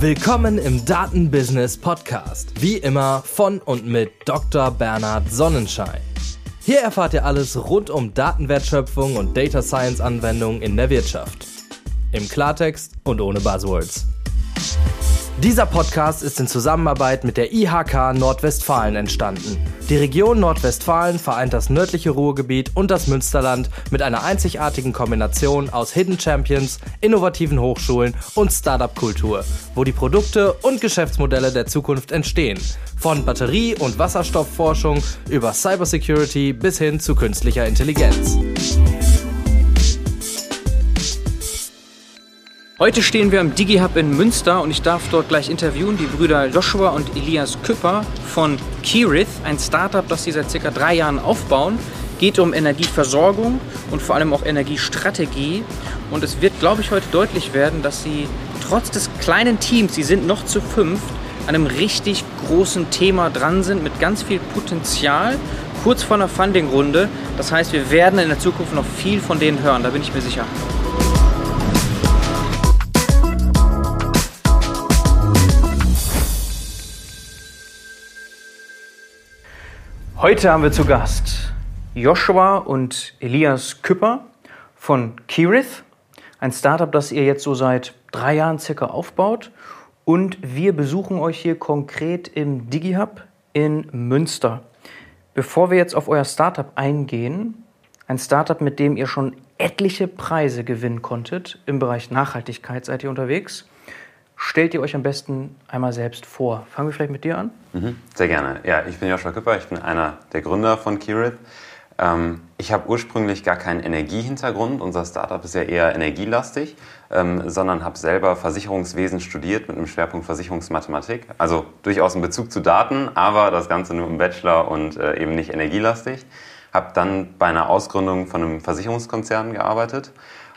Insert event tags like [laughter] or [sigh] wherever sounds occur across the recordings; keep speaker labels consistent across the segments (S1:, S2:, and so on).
S1: Willkommen im Datenbusiness Podcast. Wie immer von und mit Dr. Bernhard Sonnenschein. Hier erfahrt ihr alles rund um Datenwertschöpfung und Data Science Anwendungen in der Wirtschaft. Im Klartext und ohne Buzzwords. Dieser Podcast ist in Zusammenarbeit mit der IHK Nordwestfalen entstanden. Die Region Nordwestfalen vereint das nördliche Ruhrgebiet und das Münsterland mit einer einzigartigen Kombination aus Hidden Champions, innovativen Hochschulen und Startup-Kultur, wo die Produkte und Geschäftsmodelle der Zukunft entstehen. Von Batterie- und Wasserstoffforschung über Cybersecurity bis hin zu künstlicher Intelligenz.
S2: Heute stehen wir am DigiHub in Münster und ich darf dort gleich interviewen die Brüder Joshua und Elias Küpper von Kirith, ein Startup, das sie seit circa drei Jahren aufbauen. Geht um Energieversorgung und vor allem auch Energiestrategie. Und es wird, glaube ich, heute deutlich werden, dass sie trotz des kleinen Teams, sie sind noch zu fünft, an einem richtig großen Thema dran sind mit ganz viel Potenzial, kurz vor einer Funding-Runde. Das heißt, wir werden in der Zukunft noch viel von denen hören, da bin ich mir sicher. Heute haben wir zu Gast Joshua und Elias Küpper von Kirith, ein Startup, das ihr jetzt so seit drei Jahren circa aufbaut. Und wir besuchen euch hier konkret im DigiHub in Münster. Bevor wir jetzt auf euer Startup eingehen, ein Startup, mit dem ihr schon etliche Preise gewinnen konntet, im Bereich Nachhaltigkeit seid ihr unterwegs. Stellt ihr euch am besten einmal selbst vor. Fangen wir vielleicht mit dir an?
S3: Mhm, sehr gerne. Ja, ich bin Joshua Küpper, ich bin einer der Gründer von Kirith. Ähm, ich habe ursprünglich gar keinen Energiehintergrund. Unser Startup ist ja eher energielastig, ähm, sondern habe selber Versicherungswesen studiert mit einem Schwerpunkt Versicherungsmathematik. Also durchaus ein Bezug zu Daten, aber das Ganze nur im Bachelor und äh, eben nicht energielastig. Habe dann bei einer Ausgründung von einem Versicherungskonzern gearbeitet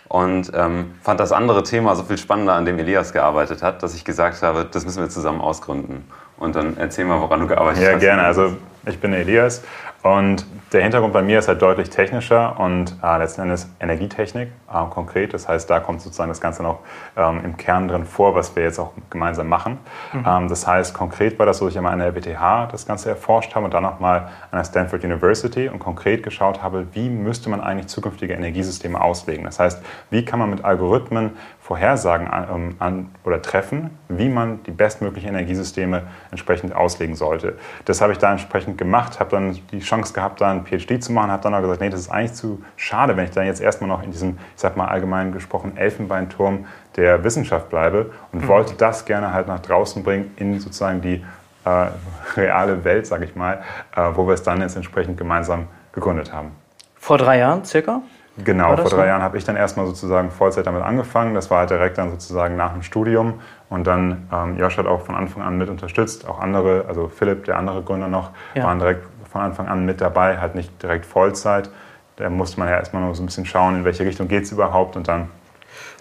S3: und ähm, fand das andere Thema so viel spannender, an dem Elias gearbeitet hat, dass ich gesagt habe, das müssen wir zusammen ausgründen. Und dann erzähl mal, woran du gearbeitet
S4: ja,
S3: hast.
S4: Ja, gerne. Also ich bin Elias und der Hintergrund bei mir ist halt deutlich technischer und äh, letzten Endes Energietechnik äh, konkret. Das heißt, da kommt sozusagen das Ganze noch ähm, im Kern drin vor, was wir jetzt auch gemeinsam machen. Mhm. Ähm, das heißt, konkret war das so, dass ich einmal an der RWTH das Ganze erforscht habe und dann nochmal an der Stanford University und konkret geschaut habe, wie müsste man eigentlich zukünftige Energiesysteme auslegen. Das heißt, wie kann man mit Algorithmen Vorhersagen an, an, oder treffen, wie man die bestmöglichen Energiesysteme entsprechend auslegen sollte. Das habe ich da entsprechend gemacht, habe dann die Chance gehabt, da einen PhD zu machen, habe dann auch gesagt, nee, das ist eigentlich zu schade, wenn ich dann jetzt erstmal noch in diesem, ich sag mal allgemein gesprochen, Elfenbeinturm der Wissenschaft bleibe und mhm. wollte das gerne halt nach draußen bringen in sozusagen die äh, reale Welt, sage ich mal, äh, wo wir es dann jetzt entsprechend gemeinsam gegründet haben.
S2: Vor drei Jahren circa?
S4: Genau, vor drei so? Jahren habe ich dann erstmal sozusagen Vollzeit damit angefangen. Das war halt direkt dann sozusagen nach dem Studium. Und dann, ähm, Josh hat auch von Anfang an mit unterstützt. Auch andere, also Philipp, der andere Gründer noch, ja. waren direkt von Anfang an mit dabei, halt nicht direkt Vollzeit. Da musste man ja erstmal noch so ein bisschen schauen, in welche Richtung geht es überhaupt und dann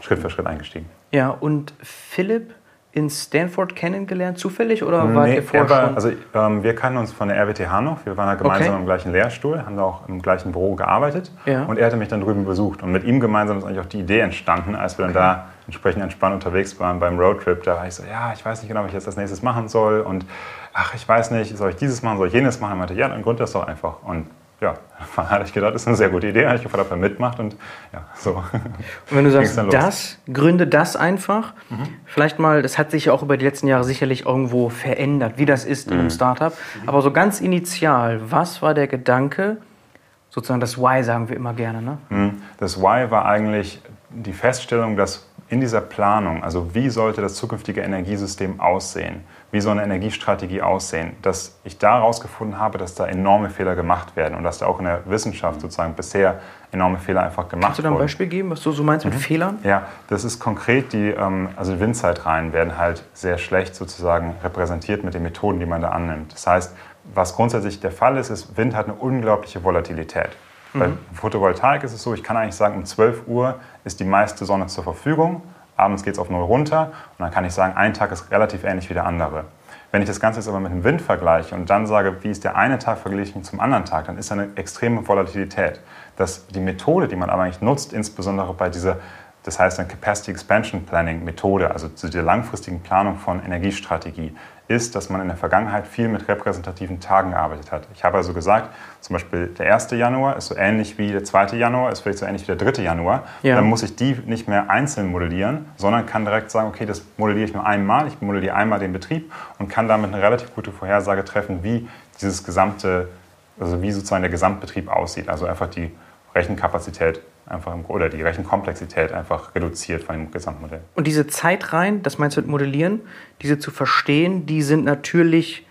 S4: Schritt für Schritt eingestiegen.
S2: Ja, und Philipp in Stanford kennengelernt, zufällig oder nee, wart ihr vorher war, schon?
S4: Also ähm, wir kannten uns von der RWTH noch. Wir waren da gemeinsam okay. im gleichen Lehrstuhl, haben da auch im gleichen Büro gearbeitet. Ja. Und er hatte mich dann drüben besucht. Und mit ihm gemeinsam ist eigentlich auch die Idee entstanden, als wir dann okay. da entsprechend entspannt unterwegs waren beim Roadtrip. Da war ich so, ja, ich weiß nicht genau, was ich jetzt als nächstes machen soll. Und ach, ich weiß nicht, soll ich dieses machen, soll ich jenes machen? Er meinte, ja, dann gründet das doch einfach. Und ja, [laughs] da hatte ich gedacht, das ist eine sehr gute Idee. Habe ich gefragt, ob er mitmacht und ja, so. [laughs] Und
S2: wenn du sagst, das, gründe das einfach, mhm. vielleicht mal, das hat sich ja auch über die letzten Jahre sicherlich irgendwo verändert, wie das ist mhm. in einem mhm. Startup. Aber so ganz initial, was war der Gedanke, sozusagen das Why sagen wir immer gerne, ne?
S4: Mhm. Das Why war eigentlich die Feststellung, dass in dieser Planung, also wie sollte das zukünftige Energiesystem aussehen, wie soll eine Energiestrategie aussehen, dass ich da herausgefunden habe, dass da enorme Fehler gemacht werden und dass da auch in der Wissenschaft sozusagen bisher enorme Fehler einfach gemacht wurden. Kannst
S2: du da ein Beispiel geben, was du so meinst mit mhm. Fehlern?
S4: Ja, das ist konkret die, ähm, also Windzeitreihen werden halt sehr schlecht sozusagen repräsentiert mit den Methoden, die man da annimmt. Das heißt, was grundsätzlich der Fall ist, ist, Wind hat eine unglaubliche Volatilität. Mhm. Bei Photovoltaik ist es so, ich kann eigentlich sagen, um 12 Uhr ist die meiste Sonne zur Verfügung abends geht es auf null runter und dann kann ich sagen, ein Tag ist relativ ähnlich wie der andere. Wenn ich das Ganze jetzt aber mit dem Wind vergleiche und dann sage, wie ist der eine Tag verglichen zum anderen Tag, dann ist da eine extreme Volatilität. Dass die Methode, die man aber eigentlich nutzt, insbesondere bei dieser das heißt eine Capacity Expansion Planning Methode, also zu der langfristigen Planung von Energiestrategie, ist, dass man in der Vergangenheit viel mit repräsentativen Tagen gearbeitet hat. Ich habe also gesagt, zum Beispiel der 1. Januar ist so ähnlich wie der 2. Januar, ist vielleicht so ähnlich wie der 3. Januar. Ja. Dann muss ich die nicht mehr einzeln modellieren, sondern kann direkt sagen, okay, das modelliere ich nur einmal, ich modelliere einmal den Betrieb und kann damit eine relativ gute Vorhersage treffen, wie dieses gesamte, also wie sozusagen der Gesamtbetrieb aussieht. Also einfach die Rechenkapazität einfach im, oder die Rechenkomplexität einfach reduziert von dem Gesamtmodell.
S2: Und diese Zeitreihen, das meinst du mit Modellieren, diese zu verstehen, die sind natürlich,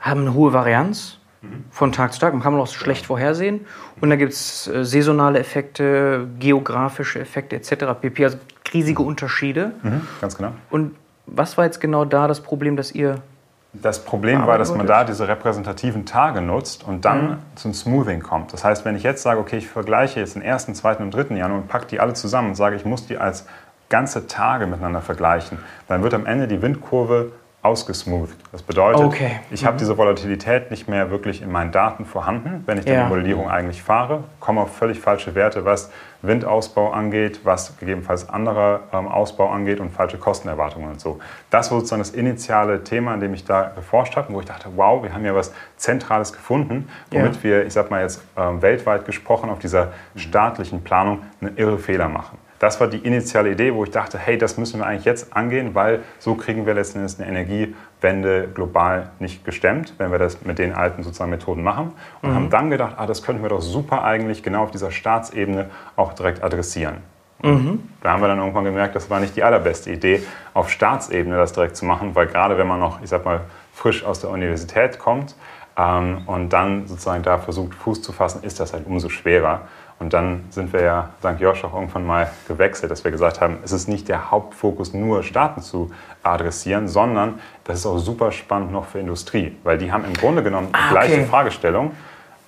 S2: haben eine hohe Varianz mhm. von Tag zu Tag. Man kann man auch schlecht vorhersehen. Und da gibt es äh, saisonale Effekte, geografische Effekte etc. pp. Also riesige Unterschiede.
S4: Mhm, ganz genau.
S2: Und was war jetzt genau da das Problem, dass ihr
S4: das Problem war, dass man da diese repräsentativen Tage nutzt und dann mhm. zum Smoothing kommt. Das heißt, wenn ich jetzt sage, okay, ich vergleiche jetzt den ersten, zweiten und dritten Januar und packe die alle zusammen und sage, ich muss die als ganze Tage miteinander vergleichen, dann wird am Ende die Windkurve ausgesmoothed. Das bedeutet, okay. ich mhm. habe diese Volatilität nicht mehr wirklich in meinen Daten vorhanden, wenn ich ja. die Modellierung eigentlich fahre, komme auf völlig falsche Werte, was Windausbau angeht, was gegebenenfalls anderer ähm, Ausbau angeht und falsche Kostenerwartungen und so. Das war sozusagen das initiale Thema, an dem ich da geforscht habe, wo ich dachte, wow, wir haben ja was Zentrales gefunden, womit ja. wir, ich sag mal jetzt ähm, weltweit gesprochen, auf dieser staatlichen Planung einen irre Fehler machen. Das war die initiale Idee, wo ich dachte, hey, das müssen wir eigentlich jetzt angehen, weil so kriegen wir letztendlich eine Energiewende global nicht gestemmt, wenn wir das mit den alten sozusagen Methoden machen. Und mhm. haben dann gedacht, ah, das könnten wir doch super eigentlich genau auf dieser Staatsebene auch direkt adressieren. Mhm. Da haben wir dann irgendwann gemerkt, das war nicht die allerbeste Idee, auf Staatsebene das direkt zu machen, weil gerade wenn man noch, ich sag mal, frisch aus der Universität kommt ähm, und dann sozusagen da versucht, Fuß zu fassen, ist das halt umso schwerer. Und dann sind wir ja St. Josh auch irgendwann mal gewechselt, dass wir gesagt haben, es ist nicht der Hauptfokus, nur Staaten zu adressieren, sondern das ist auch super spannend noch für Industrie, weil die haben im Grunde genommen die ah, gleiche okay. Fragestellung,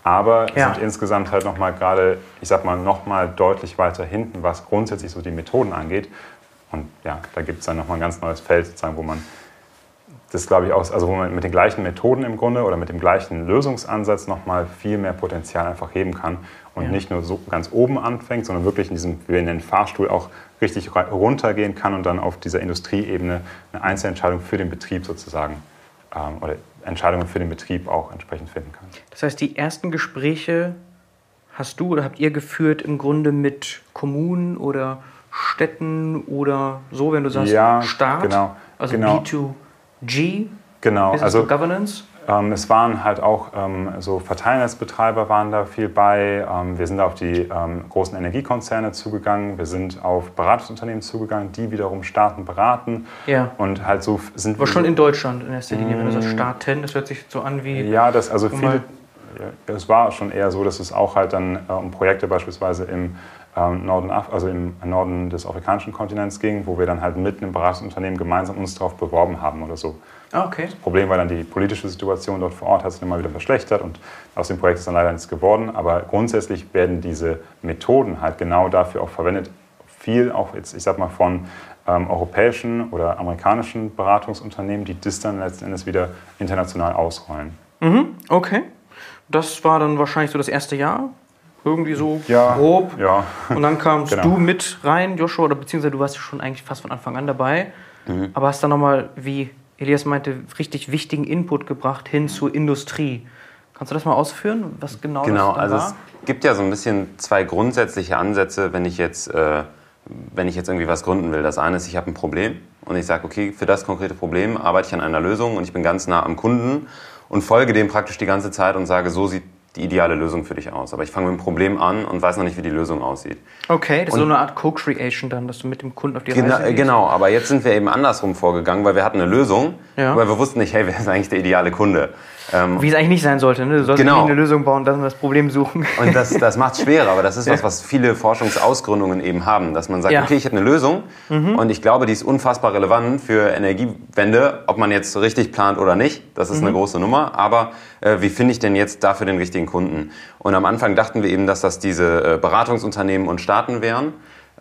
S4: aber ja. sind insgesamt halt nochmal gerade, ich sag mal, nochmal deutlich weiter hinten, was grundsätzlich so die Methoden angeht. Und ja, da gibt es dann nochmal ein ganz neues Feld, sozusagen, wo man das glaube ich auch, also wo man mit den gleichen Methoden im Grunde oder mit dem gleichen Lösungsansatz nochmal viel mehr Potenzial einfach heben kann und ja. nicht nur so ganz oben anfängt, sondern wirklich in diesem, wie wir nennen, Fahrstuhl auch richtig runtergehen kann und dann auf dieser Industrieebene eine Einzelentscheidung für den Betrieb sozusagen ähm, oder Entscheidungen für den Betrieb auch entsprechend finden kann.
S2: Das heißt, die ersten Gespräche hast du oder habt ihr geführt im Grunde mit Kommunen oder Städten oder so, wenn du sagst
S4: ja,
S2: Staat,
S4: genau,
S2: also
S4: genau.
S2: B2G,
S4: genau,
S2: Business also Governance?
S4: Ähm, es waren halt auch ähm, so Verteilnetzbetreiber waren da viel bei. Ähm, wir sind auf die ähm, großen Energiekonzerne zugegangen. Wir sind auf Beratungsunternehmen zugegangen, die wiederum Staaten beraten.
S2: Ja.
S4: Und halt so sind
S2: Aber schon in Deutschland in erster Linie, wenn du sagst mm. Staaten, das hört sich so an wie...
S4: Ja, das, also viele... Es war schon eher so, dass es auch halt dann äh, um Projekte beispielsweise im ähm, Norden, also im Norden des afrikanischen Kontinents ging, wo wir dann halt mit einem Beratungsunternehmen gemeinsam uns darauf beworben haben oder so.
S2: Okay.
S4: Das Problem war dann die politische Situation dort vor Ort, hat sich immer wieder verschlechtert und aus dem Projekt ist dann leider nichts geworden. Aber grundsätzlich werden diese Methoden halt genau dafür auch verwendet. Viel auch jetzt, ich sag mal, von ähm, europäischen oder amerikanischen Beratungsunternehmen, die das dann letzten Endes wieder international ausrollen.
S2: Mhm, okay. Das war dann wahrscheinlich so das erste Jahr, irgendwie so
S4: ja,
S2: grob.
S4: Ja.
S2: Und dann kamst genau. du mit rein, Joshua, oder beziehungsweise du warst ja schon eigentlich fast von Anfang an dabei. Mhm. Aber hast dann nochmal, wie Elias meinte, richtig wichtigen Input gebracht hin zur Industrie. Kannst du das mal ausführen, was genau,
S3: genau
S2: das
S3: also
S2: war?
S3: es gibt ja so ein bisschen zwei grundsätzliche Ansätze, wenn ich jetzt, äh, wenn ich jetzt irgendwie was gründen will. Das eine ist, ich habe ein Problem und ich sage, okay, für das konkrete Problem arbeite ich an einer Lösung und ich bin ganz nah am Kunden und folge dem praktisch die ganze Zeit und sage, so sieht die ideale Lösung für dich aus. Aber ich fange mit dem Problem an und weiß noch nicht, wie die Lösung aussieht.
S2: Okay, das und ist so eine Art Co-Creation dann, dass du mit dem Kunden auf die
S3: genau,
S2: Reise gehst.
S3: Genau, aber jetzt sind wir eben andersrum vorgegangen, weil wir hatten eine Lösung, ja. aber wir wussten nicht, hey, wer ist eigentlich der ideale Kunde?
S2: Ähm, Wie es eigentlich nicht sein sollte. Ne? Du sollst genau. eine Lösung bauen, dann das Problem suchen.
S3: Und das, das macht es schwerer, aber das ist [laughs] was, was viele Forschungsausgründungen eben haben. Dass man sagt, ja. okay, ich habe eine Lösung mhm. und ich glaube, die ist unfassbar relevant für Energiewende, ob man jetzt richtig plant oder nicht. Das ist mhm. eine große Nummer. Aber äh, wie finde ich denn jetzt dafür den richtigen Kunden? Und am Anfang dachten wir eben, dass das diese äh, Beratungsunternehmen und Staaten wären.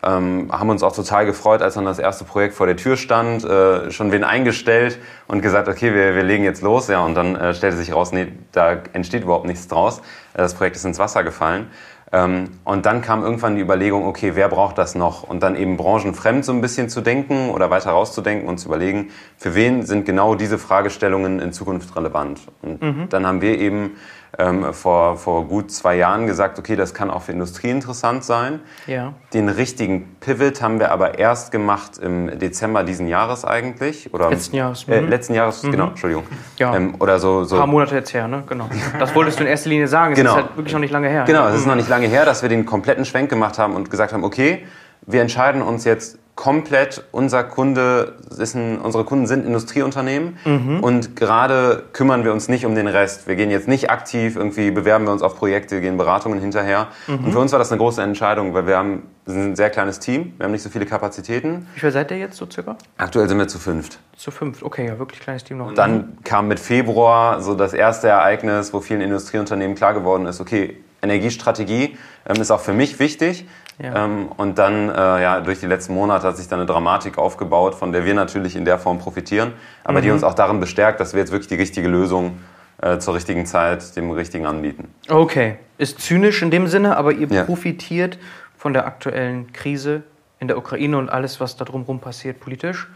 S3: Ähm, haben uns auch total gefreut, als dann das erste Projekt vor der Tür stand, äh, schon wen eingestellt und gesagt, okay, wir, wir legen jetzt los. Ja, und dann äh, stellte sich raus, nee, da entsteht überhaupt nichts draus. Äh, das Projekt ist ins Wasser gefallen. Ähm, und dann kam irgendwann die Überlegung, okay, wer braucht das noch? Und dann eben branchenfremd so ein bisschen zu denken oder weiter rauszudenken und zu überlegen, für wen sind genau diese Fragestellungen in Zukunft relevant? Und mhm. dann haben wir eben ähm, vor, vor gut zwei Jahren gesagt, okay, das kann auch für Industrie interessant sein.
S2: Ja.
S3: Den richtigen Pivot haben wir aber erst gemacht im Dezember diesen Jahres eigentlich. Oder,
S2: letzten Jahres.
S3: Äh, mhm. letzten Jahres, mhm. genau, Entschuldigung.
S2: Ja.
S3: Ähm, oder so, so.
S2: Ein paar Monate jetzt her, ne? Genau. [laughs] Das wolltest du in erster Linie sagen. Es genau. ist halt wirklich noch nicht lange her.
S3: Genau, es ist noch nicht lange her, dass wir den kompletten Schwenk gemacht haben und gesagt haben, okay, wir entscheiden uns jetzt komplett, unser Kunde ist ein, unsere Kunden sind Industrieunternehmen mhm. und gerade kümmern wir uns nicht um den Rest. Wir gehen jetzt nicht aktiv, irgendwie bewerben wir uns auf Projekte, gehen Beratungen hinterher. Mhm. Und für uns war das eine große Entscheidung, weil wir haben wir sind ein sehr kleines Team, wir haben nicht so viele Kapazitäten.
S2: Wie viel seid ihr jetzt so circa?
S3: Aktuell sind wir zu fünft.
S2: Zu fünft, okay, ja, wirklich kleines Team noch.
S3: Und dann kam mit Februar so das erste Ereignis, wo vielen Industrieunternehmen klar geworden ist, okay, Energiestrategie ähm, ist auch für mich wichtig. Ja. Ähm, und dann, äh, ja, durch die letzten Monate hat sich dann eine Dramatik aufgebaut, von der wir natürlich in der Form profitieren, aber mhm. die uns auch darin bestärkt, dass wir jetzt wirklich die richtige Lösung äh, zur richtigen Zeit dem richtigen anbieten.
S2: Okay, ist zynisch in dem Sinne, aber ihr ja. profitiert von der aktuellen Krise in der Ukraine und alles, was da drumherum passiert politisch.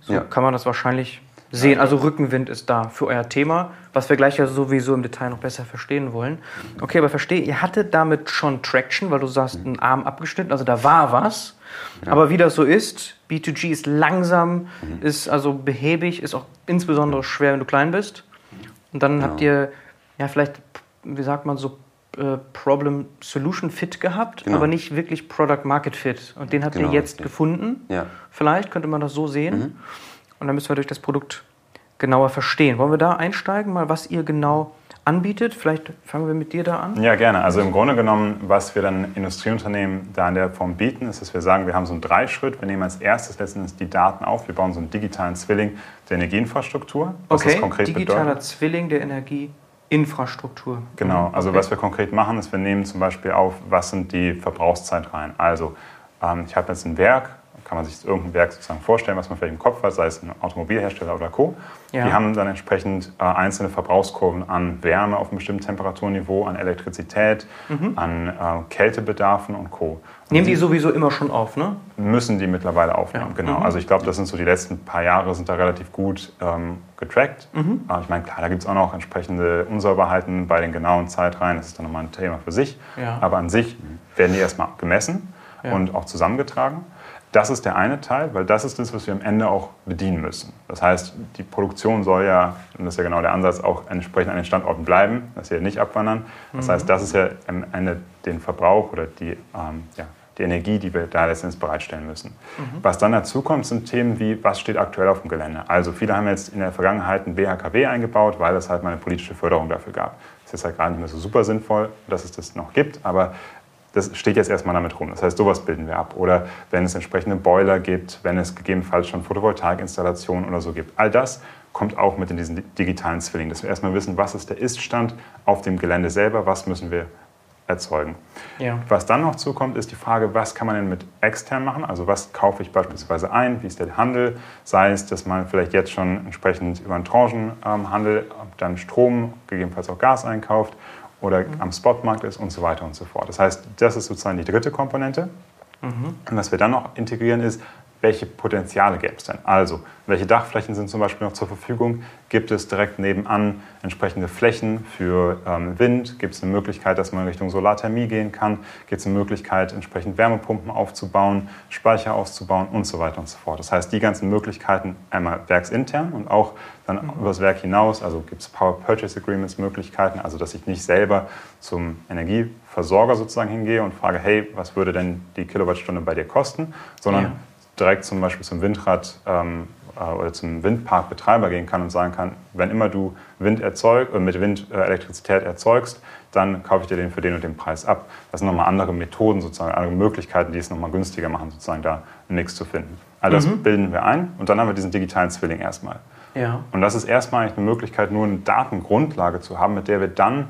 S2: So ja. kann man das wahrscheinlich sehen. Also Rückenwind ist da für euer Thema, was wir gleich ja sowieso im Detail noch besser verstehen wollen. Okay, aber verstehe, ihr hattet damit schon Traction, weil du sagst, ein Arm abgeschnitten, also da war was. Ja. Aber wie das so ist, B2G ist langsam, mhm. ist also behäbig, ist auch insbesondere schwer, wenn du klein bist. Und dann genau. habt ihr ja vielleicht, wie sagt man so, äh, Problem Solution Fit gehabt, genau. aber nicht wirklich Product Market Fit. Und den habt genau, ihr jetzt gefunden.
S3: Ja.
S2: Vielleicht könnte man das so sehen. Mhm. Und dann müssen wir durch das Produkt genauer verstehen. Wollen wir da einsteigen, mal was ihr genau anbietet? Vielleicht fangen wir mit dir da an.
S4: Ja, gerne. Also im Grunde genommen, was wir dann Industrieunternehmen da in der Form bieten, ist, dass wir sagen, wir haben so einen Dreischritt. Wir nehmen als erstes letztendlich die Daten auf. Wir bauen so einen digitalen Zwilling der Energieinfrastruktur.
S2: Was okay, das konkret digitaler bedeutet. Zwilling der Energieinfrastruktur.
S4: Genau, also okay. was wir konkret machen, ist, wir nehmen zum Beispiel auf, was sind die Verbrauchszeitreihen. Also ähm, ich habe jetzt ein Werk, kann man sich irgendein Werk sozusagen vorstellen, was man vielleicht im Kopf hat, sei es ein Automobilhersteller oder Co. Ja. Die haben dann entsprechend äh, einzelne Verbrauchskurven an Wärme auf einem bestimmten Temperaturniveau, an Elektrizität, mhm. an äh, Kältebedarfen und Co.
S2: Und Nehmen die sowieso immer schon auf, ne?
S4: Müssen die mittlerweile aufnehmen, ja. genau. Mhm. Also ich glaube, das sind so die letzten paar Jahre sind da relativ gut ähm, getrackt. Mhm. Äh, ich meine, klar, da gibt es auch noch entsprechende Unsauberheiten bei den genauen Zeitreihen, das ist dann nochmal ein Thema für sich.
S2: Ja.
S4: Aber an sich werden die erstmal gemessen und auch zusammengetragen. Das ist der eine Teil, weil das ist das, was wir am Ende auch bedienen müssen. Das heißt, die Produktion soll ja, und das ist ja genau der Ansatz, auch entsprechend an den Standorten bleiben, dass sie nicht abwandern. Das mhm. heißt, das ist ja am Ende den Verbrauch oder die, ähm, ja, die Energie, die wir da letztendlich bereitstellen müssen. Mhm. Was dann dazu kommt, sind Themen wie, was steht aktuell auf dem Gelände. Also viele haben jetzt in der Vergangenheit ein BHKW eingebaut, weil es halt mal eine politische Förderung dafür gab. Das ist halt gar nicht mehr so super sinnvoll, dass es das noch gibt, aber das steht jetzt erstmal damit rum. Das heißt, sowas bilden wir ab. Oder wenn es entsprechende Boiler gibt, wenn es gegebenenfalls schon Photovoltaikinstallationen oder so gibt. All das kommt auch mit in diesen digitalen Zwilling, dass wir erstmal wissen, was ist der Iststand auf dem Gelände selber, was müssen wir erzeugen. Ja. Was dann noch zukommt, ist die Frage, was kann man denn mit extern machen? Also was kaufe ich beispielsweise ein? Wie ist der Handel? Sei es, dass man vielleicht jetzt schon entsprechend über einen Tranchenhandel dann Strom, gegebenenfalls auch Gas einkauft oder mhm. am Spotmarkt ist und so weiter und so fort. Das heißt, das ist sozusagen die dritte Komponente. Mhm. Und was wir dann noch integrieren ist, welche Potenziale gäbe es denn? Also, welche Dachflächen sind zum Beispiel noch zur Verfügung? Gibt es direkt nebenan entsprechende Flächen für ähm, Wind? Gibt es eine Möglichkeit, dass man Richtung Solarthermie gehen kann? Gibt es eine Möglichkeit, entsprechend Wärmepumpen aufzubauen, Speicher auszubauen und so weiter und so fort? Das heißt, die ganzen Möglichkeiten einmal werksintern und auch dann mhm. über das Werk hinaus, also gibt es Power Purchase Agreements Möglichkeiten, also dass ich nicht selber zum Energieversorger sozusagen hingehe und frage, hey, was würde denn die Kilowattstunde bei dir kosten, sondern ja direkt zum Beispiel zum Windrad ähm, äh, oder zum Windparkbetreiber gehen kann und sagen kann, wenn immer du Wind erzeug, äh, mit Wind äh, Elektrizität erzeugst, dann kaufe ich dir den für den und den Preis ab. Das sind nochmal andere Methoden, sozusagen, andere Möglichkeiten, die es nochmal günstiger machen, sozusagen da nichts zu finden. All das mhm. bilden wir ein und dann haben wir diesen digitalen Zwilling erstmal.
S2: Ja.
S4: Und das ist erstmal eigentlich eine Möglichkeit, nur eine Datengrundlage zu haben, mit der wir dann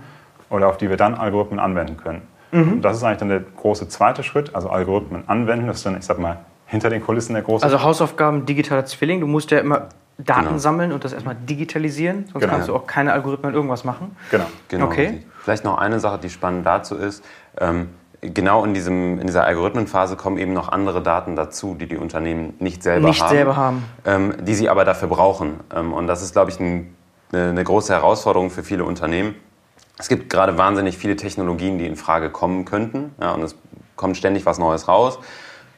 S4: oder auf die wir dann Algorithmen anwenden können. Mhm. Und das ist eigentlich dann der große zweite Schritt, also Algorithmen anwenden. Das ist dann, ich sag mal, hinter den Kulissen der große.
S2: Also Hausaufgaben digitaler Zwilling. Du musst ja immer Daten genau. sammeln und das erstmal digitalisieren, sonst genau. kannst du auch keine Algorithmen irgendwas machen.
S4: Genau.
S3: genau. Okay. Vielleicht noch eine Sache, die spannend dazu ist. Ähm, genau in, diesem, in dieser Algorithmenphase kommen eben noch andere Daten dazu, die die Unternehmen nicht selber
S2: nicht
S3: haben.
S2: selber haben.
S3: Ähm, die sie aber dafür brauchen. Ähm, und das ist, glaube ich, ein, eine, eine große Herausforderung für viele Unternehmen. Es gibt gerade wahnsinnig viele Technologien, die in Frage kommen könnten. Ja, und es kommt ständig was Neues raus.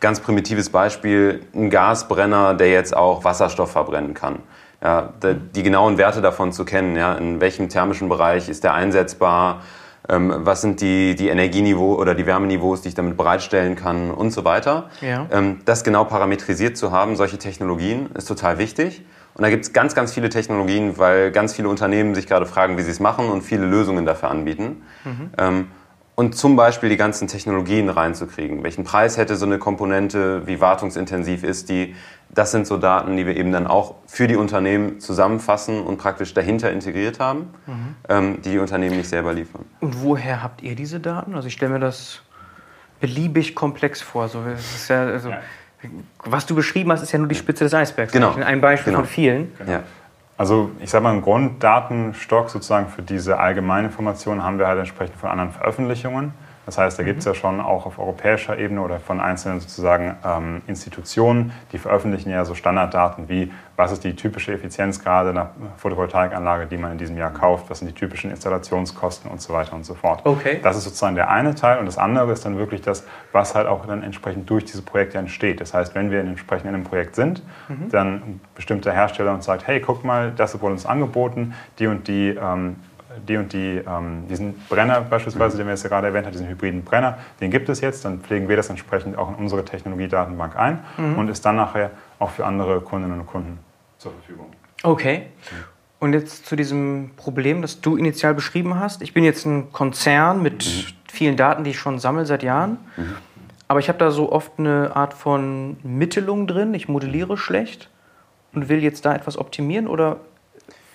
S3: Ganz primitives Beispiel, ein Gasbrenner, der jetzt auch Wasserstoff verbrennen kann. Ja, die genauen Werte davon zu kennen, ja, in welchem thermischen Bereich ist der einsetzbar, ähm, was sind die, die Energieniveau oder die Wärmeniveaus, die ich damit bereitstellen kann und so weiter.
S2: Ja.
S3: Ähm, das genau parametrisiert zu haben, solche Technologien, ist total wichtig. Und da gibt es ganz, ganz viele Technologien, weil ganz viele Unternehmen sich gerade fragen, wie sie es machen und viele Lösungen dafür anbieten. Mhm. Ähm, und zum Beispiel die ganzen Technologien reinzukriegen. Welchen Preis hätte so eine Komponente, wie wartungsintensiv ist die? Das sind so Daten, die wir eben dann auch für die Unternehmen zusammenfassen und praktisch dahinter integriert haben, mhm. ähm, die die Unternehmen nicht selber liefern.
S2: Und woher habt ihr diese Daten? Also ich stelle mir das beliebig komplex vor. So, ja, also, ja. Was du beschrieben hast, ist ja nur die Spitze des Eisbergs.
S3: Genau.
S2: Ein Beispiel
S3: genau.
S2: von vielen.
S3: Genau. Ja.
S4: Also ich sage mal, einen Grunddatenstock sozusagen für diese allgemeine Information haben wir halt entsprechend von anderen Veröffentlichungen. Das heißt, da gibt es ja schon auch auf europäischer Ebene oder von einzelnen sozusagen ähm, Institutionen, die veröffentlichen ja so Standarddaten wie, was ist die typische Effizienzgrade einer Photovoltaikanlage, die man in diesem Jahr kauft, was sind die typischen Installationskosten und so weiter und so fort.
S2: Okay.
S4: Das ist sozusagen der eine Teil und das andere ist dann wirklich das, was halt auch dann entsprechend durch diese Projekte entsteht. Das heißt, wenn wir entsprechend in einem Projekt sind, mhm. dann ein bestimmter Hersteller uns sagt, hey, guck mal, das wurde uns angeboten, die und die ähm, die und die, ähm, diesen Brenner beispielsweise, den wir jetzt gerade erwähnt haben, diesen hybriden Brenner, den gibt es jetzt, dann pflegen wir das entsprechend auch in unsere Technologiedatenbank ein mhm. und ist dann nachher auch für andere Kundinnen und Kunden zur Verfügung.
S2: Okay. Und jetzt zu diesem Problem, das du initial beschrieben hast. Ich bin jetzt ein Konzern mit mhm. vielen Daten, die ich schon sammle seit Jahren. Mhm. Aber ich habe da so oft eine Art von Mittelung drin. Ich modelliere schlecht und will jetzt da etwas optimieren. Oder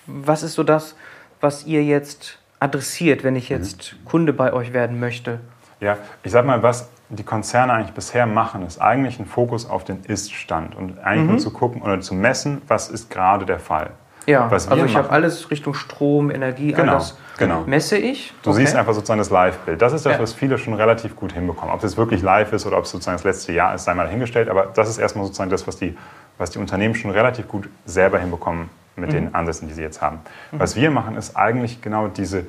S2: was ist so das, was ihr jetzt adressiert, wenn ich jetzt mhm. Kunde bei euch werden möchte?
S4: Ja, ich sag mal, was die Konzerne eigentlich bisher machen, ist eigentlich ein Fokus auf den Ist-Stand und eigentlich mhm. nur zu gucken oder zu messen, was ist gerade der Fall.
S2: Ja, also ich habe alles Richtung Strom, Energie,
S4: genau,
S2: alles
S4: genau.
S2: messe ich.
S4: Du okay. siehst einfach sozusagen das Live-Bild. Das ist das, ja. was viele schon relativ gut hinbekommen. Ob jetzt wirklich live ist oder ob es sozusagen das letzte Jahr ist, sei mal dahingestellt. Aber das ist erstmal sozusagen das, was die, was die Unternehmen schon relativ gut selber hinbekommen mit mhm. den Ansätzen, die sie jetzt haben. Mhm. Was wir machen, ist eigentlich genau diese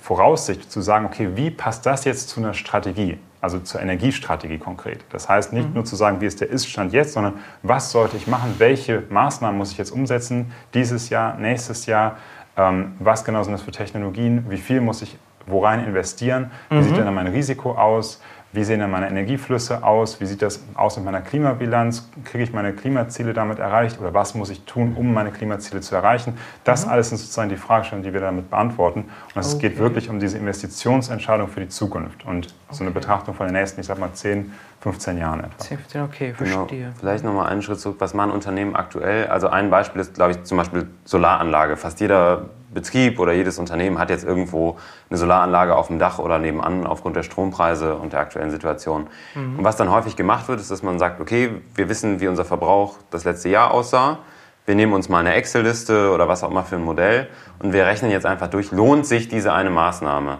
S4: Voraussicht zu sagen, okay, wie passt das jetzt zu einer Strategie, also zur Energiestrategie konkret. Das heißt nicht mhm. nur zu sagen, wie ist der Ist-Stand jetzt, sondern was sollte ich machen, welche Maßnahmen muss ich jetzt umsetzen, dieses Jahr, nächstes Jahr, ähm, was genau sind das für Technologien, wie viel muss ich worein investieren, wie sieht mhm. denn mein Risiko aus, wie sehen denn meine Energieflüsse aus? Wie sieht das aus mit meiner Klimabilanz? Kriege ich meine Klimaziele damit erreicht? Oder was muss ich tun, um meine Klimaziele zu erreichen? Das mhm. alles sind sozusagen die Fragestellungen, die wir damit beantworten. Und es okay. geht wirklich um diese Investitionsentscheidung für die Zukunft und okay. so eine Betrachtung von den nächsten, ich sag mal, 10, 15 Jahren etwa.
S2: 10, 15, okay, genau. verstehe.
S3: Genau. Vielleicht nochmal einen Schritt zurück. Was machen Unternehmen aktuell? Also ein Beispiel ist, glaube ich, zum Beispiel Solaranlage. Fast jeder Betrieb oder jedes Unternehmen hat jetzt irgendwo eine Solaranlage auf dem Dach oder nebenan aufgrund der Strompreise und der aktuellen Situation. Mhm. Und was dann häufig gemacht wird, ist, dass man sagt, okay, wir wissen, wie unser Verbrauch das letzte Jahr aussah. Wir nehmen uns mal eine Excel-Liste oder was auch immer für ein Modell und wir rechnen jetzt einfach durch, lohnt sich diese eine Maßnahme?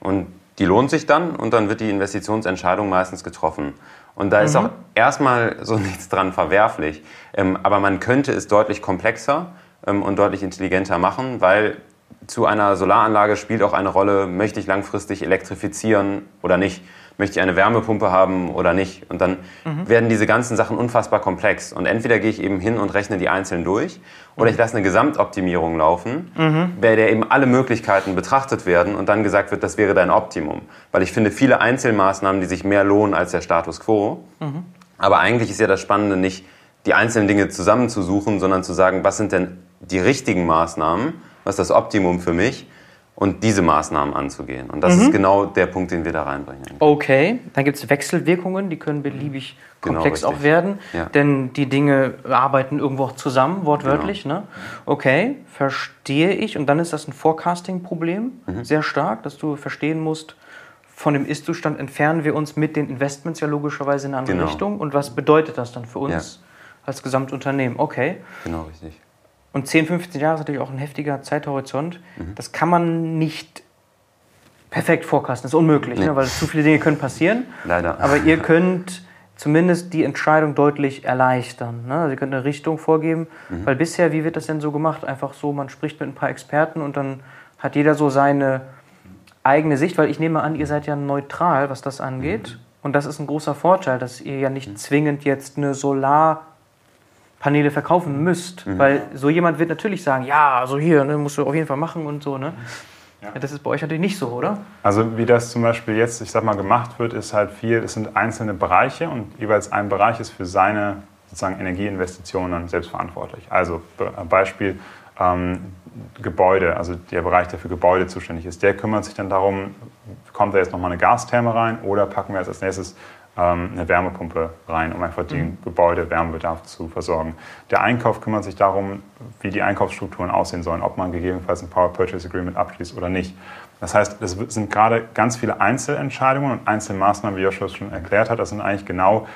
S3: Und die lohnt sich dann und dann wird die Investitionsentscheidung meistens getroffen. Und da mhm. ist auch erstmal so [laughs] nichts dran verwerflich. Ähm, aber man könnte es deutlich komplexer ähm, und deutlich intelligenter machen, weil zu einer Solaranlage spielt auch eine Rolle, möchte ich langfristig elektrifizieren oder nicht? Möchte ich eine Wärmepumpe haben oder nicht? Und dann mhm. werden diese ganzen Sachen unfassbar komplex. Und entweder gehe ich eben hin und rechne die einzeln durch oder ich lasse eine Gesamtoptimierung laufen, mhm. bei der eben alle Möglichkeiten betrachtet werden und dann gesagt wird, das wäre dein Optimum. Weil ich finde viele Einzelmaßnahmen, die sich mehr lohnen als der Status quo. Mhm. Aber eigentlich ist ja das Spannende nicht, die einzelnen Dinge zusammenzusuchen, sondern zu sagen, was sind denn die richtigen Maßnahmen, was ist das Optimum für mich und diese Maßnahmen anzugehen. Und das mhm. ist genau der Punkt, den wir da reinbringen.
S2: Okay, dann gibt es Wechselwirkungen, die können beliebig genau, komplex richtig. auch werden, ja. denn die Dinge arbeiten irgendwo auch zusammen, wortwörtlich. Genau. Ne? Okay, verstehe ich. Und dann ist das ein Forecasting-Problem, mhm. sehr stark, dass du verstehen musst, von dem Ist-Zustand entfernen wir uns mit den Investments ja logischerweise in eine andere genau. Richtung. Und was bedeutet das dann für uns ja. als Gesamtunternehmen? Okay.
S3: Genau, richtig.
S2: Und 10, 15 Jahre ist natürlich auch ein heftiger Zeithorizont. Mhm. Das kann man nicht perfekt forecasten. Das ist unmöglich, nee. ne? weil zu viele Dinge können passieren.
S3: Leider.
S2: Aber ihr könnt zumindest die Entscheidung deutlich erleichtern. Ne? Also ihr könnt eine Richtung vorgeben, mhm. weil bisher, wie wird das denn so gemacht? Einfach so, man spricht mit ein paar Experten und dann hat jeder so seine eigene Sicht, weil ich nehme an, ihr seid ja neutral, was das angeht. Mhm. Und das ist ein großer Vorteil, dass ihr ja nicht mhm. zwingend jetzt eine Solarpaneele verkaufen müsst. Mhm. Weil so jemand wird natürlich sagen, ja, so hier, ne, musst du auf jeden Fall machen und so. Ne? Ja. Das ist bei euch natürlich nicht so, oder?
S4: Also wie das zum Beispiel jetzt, ich sag mal, gemacht wird, ist halt viel, es sind einzelne Bereiche und jeweils ein Bereich ist für seine sozusagen Energieinvestitionen selbst verantwortlich. Also Beispiel ähm, Gebäude, also der Bereich, der für Gebäude zuständig ist, der kümmert sich dann darum, kommt da jetzt nochmal eine Gastherme rein oder packen wir jetzt als nächstes eine Wärmepumpe rein, um einfach den mhm. Gebäude-Wärmebedarf zu versorgen. Der Einkauf kümmert sich darum, wie die Einkaufsstrukturen aussehen sollen, ob man gegebenenfalls ein Power Purchase Agreement abschließt oder nicht. Das heißt, es sind gerade ganz viele Einzelentscheidungen und Einzelmaßnahmen, wie Joshua schon erklärt hat. Das sind eigentlich genau,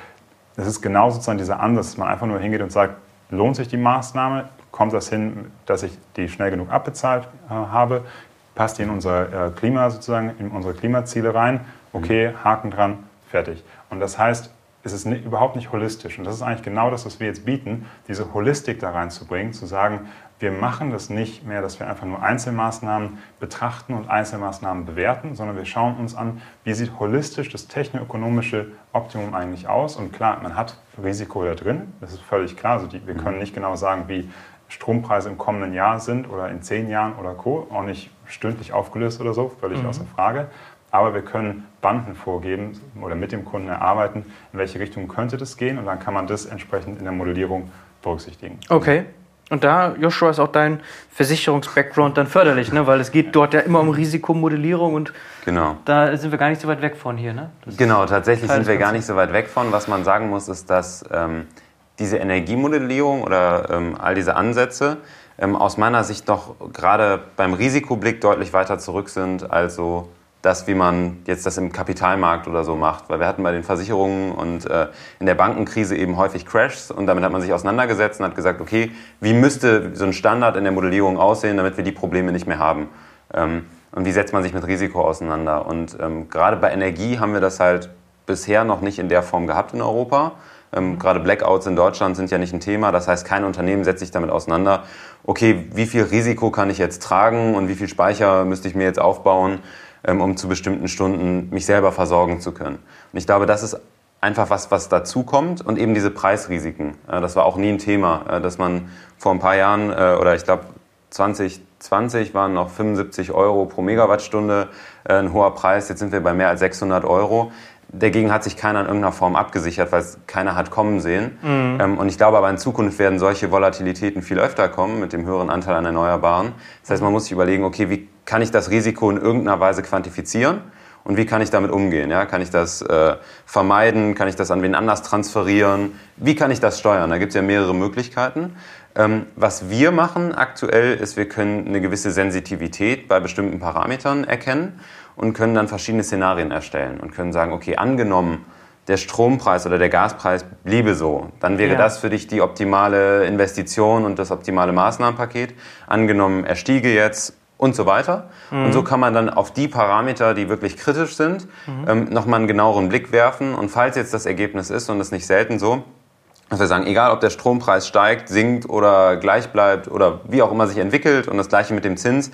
S4: das ist genau sozusagen dieser Ansatz, dass man einfach nur hingeht und sagt, lohnt sich die Maßnahme? Kommt das hin, dass ich die schnell genug abbezahlt äh, habe? Passt die in unser äh, Klima sozusagen, in unsere Klimaziele rein? Okay, Haken dran, fertig. Und das heißt, es ist nicht, überhaupt nicht holistisch. Und das ist eigentlich genau das, was wir jetzt bieten, diese Holistik da reinzubringen, zu sagen, wir machen das nicht mehr, dass wir einfach nur Einzelmaßnahmen betrachten und Einzelmaßnahmen bewerten, sondern wir schauen uns an, wie sieht holistisch das technoökonomische Optimum eigentlich aus. Und klar, man hat Risiko da drin, das ist völlig klar. Also die, wir können nicht genau sagen, wie Strompreise im kommenden Jahr sind oder in zehn Jahren oder Co. Auch nicht stündlich aufgelöst oder so, völlig mhm. außer Frage. Aber wir können Banden vorgeben oder mit dem Kunden erarbeiten, in welche Richtung könnte das gehen und dann kann man das entsprechend in der Modellierung berücksichtigen.
S2: Okay. Und da, Joshua, ist auch dein Versicherungs-Background dann förderlich, ne? weil es geht dort ja immer um Risikomodellierung und genau. da sind wir gar nicht so weit weg von hier. Ne?
S3: genau, tatsächlich sind wir gar nicht so weit weg von. Was man sagen muss, ist, dass ähm, diese Energiemodellierung oder ähm, all diese Ansätze ähm, aus meiner Sicht doch gerade beim Risikoblick deutlich weiter zurück sind, also das, wie man jetzt das im Kapitalmarkt oder so macht. Weil wir hatten bei den Versicherungen und äh, in der Bankenkrise eben häufig Crashs und damit hat man sich auseinandergesetzt und hat gesagt, okay, wie müsste so ein Standard in der Modellierung aussehen, damit wir die Probleme nicht mehr haben. Ähm, und wie setzt man sich mit Risiko auseinander? Und ähm, gerade bei Energie haben wir das halt bisher noch nicht in der Form gehabt in Europa. Ähm, gerade Blackouts in Deutschland sind ja nicht ein Thema. Das heißt, kein Unternehmen setzt sich damit auseinander. Okay, wie viel Risiko kann ich jetzt tragen und wie viel Speicher müsste ich mir jetzt aufbauen? Ähm, um zu bestimmten Stunden mich selber versorgen zu können. Und ich glaube, das ist einfach was, was dazukommt und eben diese Preisrisiken. Das war auch nie ein Thema, äh, dass man vor ein paar Jahren äh, oder ich glaube 2020 waren noch 75 Euro pro Megawattstunde äh, ein hoher Preis. Jetzt sind wir bei mehr als 600 Euro. Dagegen hat sich keiner in irgendeiner Form abgesichert, weil es keiner hat kommen sehen. Mhm. Ähm, und ich glaube aber in Zukunft werden solche Volatilitäten viel öfter kommen mit dem höheren Anteil an Erneuerbaren. Das heißt, man muss sich überlegen, okay, wie kann ich das Risiko in irgendeiner Weise quantifizieren? Und wie kann ich damit umgehen? Ja, kann ich das äh, vermeiden? Kann ich das an wen anders transferieren? Wie kann ich das steuern? Da gibt es ja mehrere Möglichkeiten. Ähm, was wir machen aktuell ist, wir können eine gewisse Sensitivität bei bestimmten Parametern erkennen und können dann verschiedene Szenarien erstellen und können sagen, okay, angenommen, der Strompreis oder der Gaspreis bliebe so, dann wäre ja. das für dich die optimale Investition und das optimale Maßnahmenpaket. Angenommen, er stiege jetzt und so weiter. Mhm. Und so kann man dann auf die Parameter, die wirklich kritisch sind, mhm. ähm, nochmal einen genaueren Blick werfen. Und falls jetzt das Ergebnis ist, und das ist nicht selten so, dass wir sagen, egal ob der Strompreis steigt, sinkt oder gleich bleibt oder wie auch immer sich entwickelt und das gleiche mit dem Zins,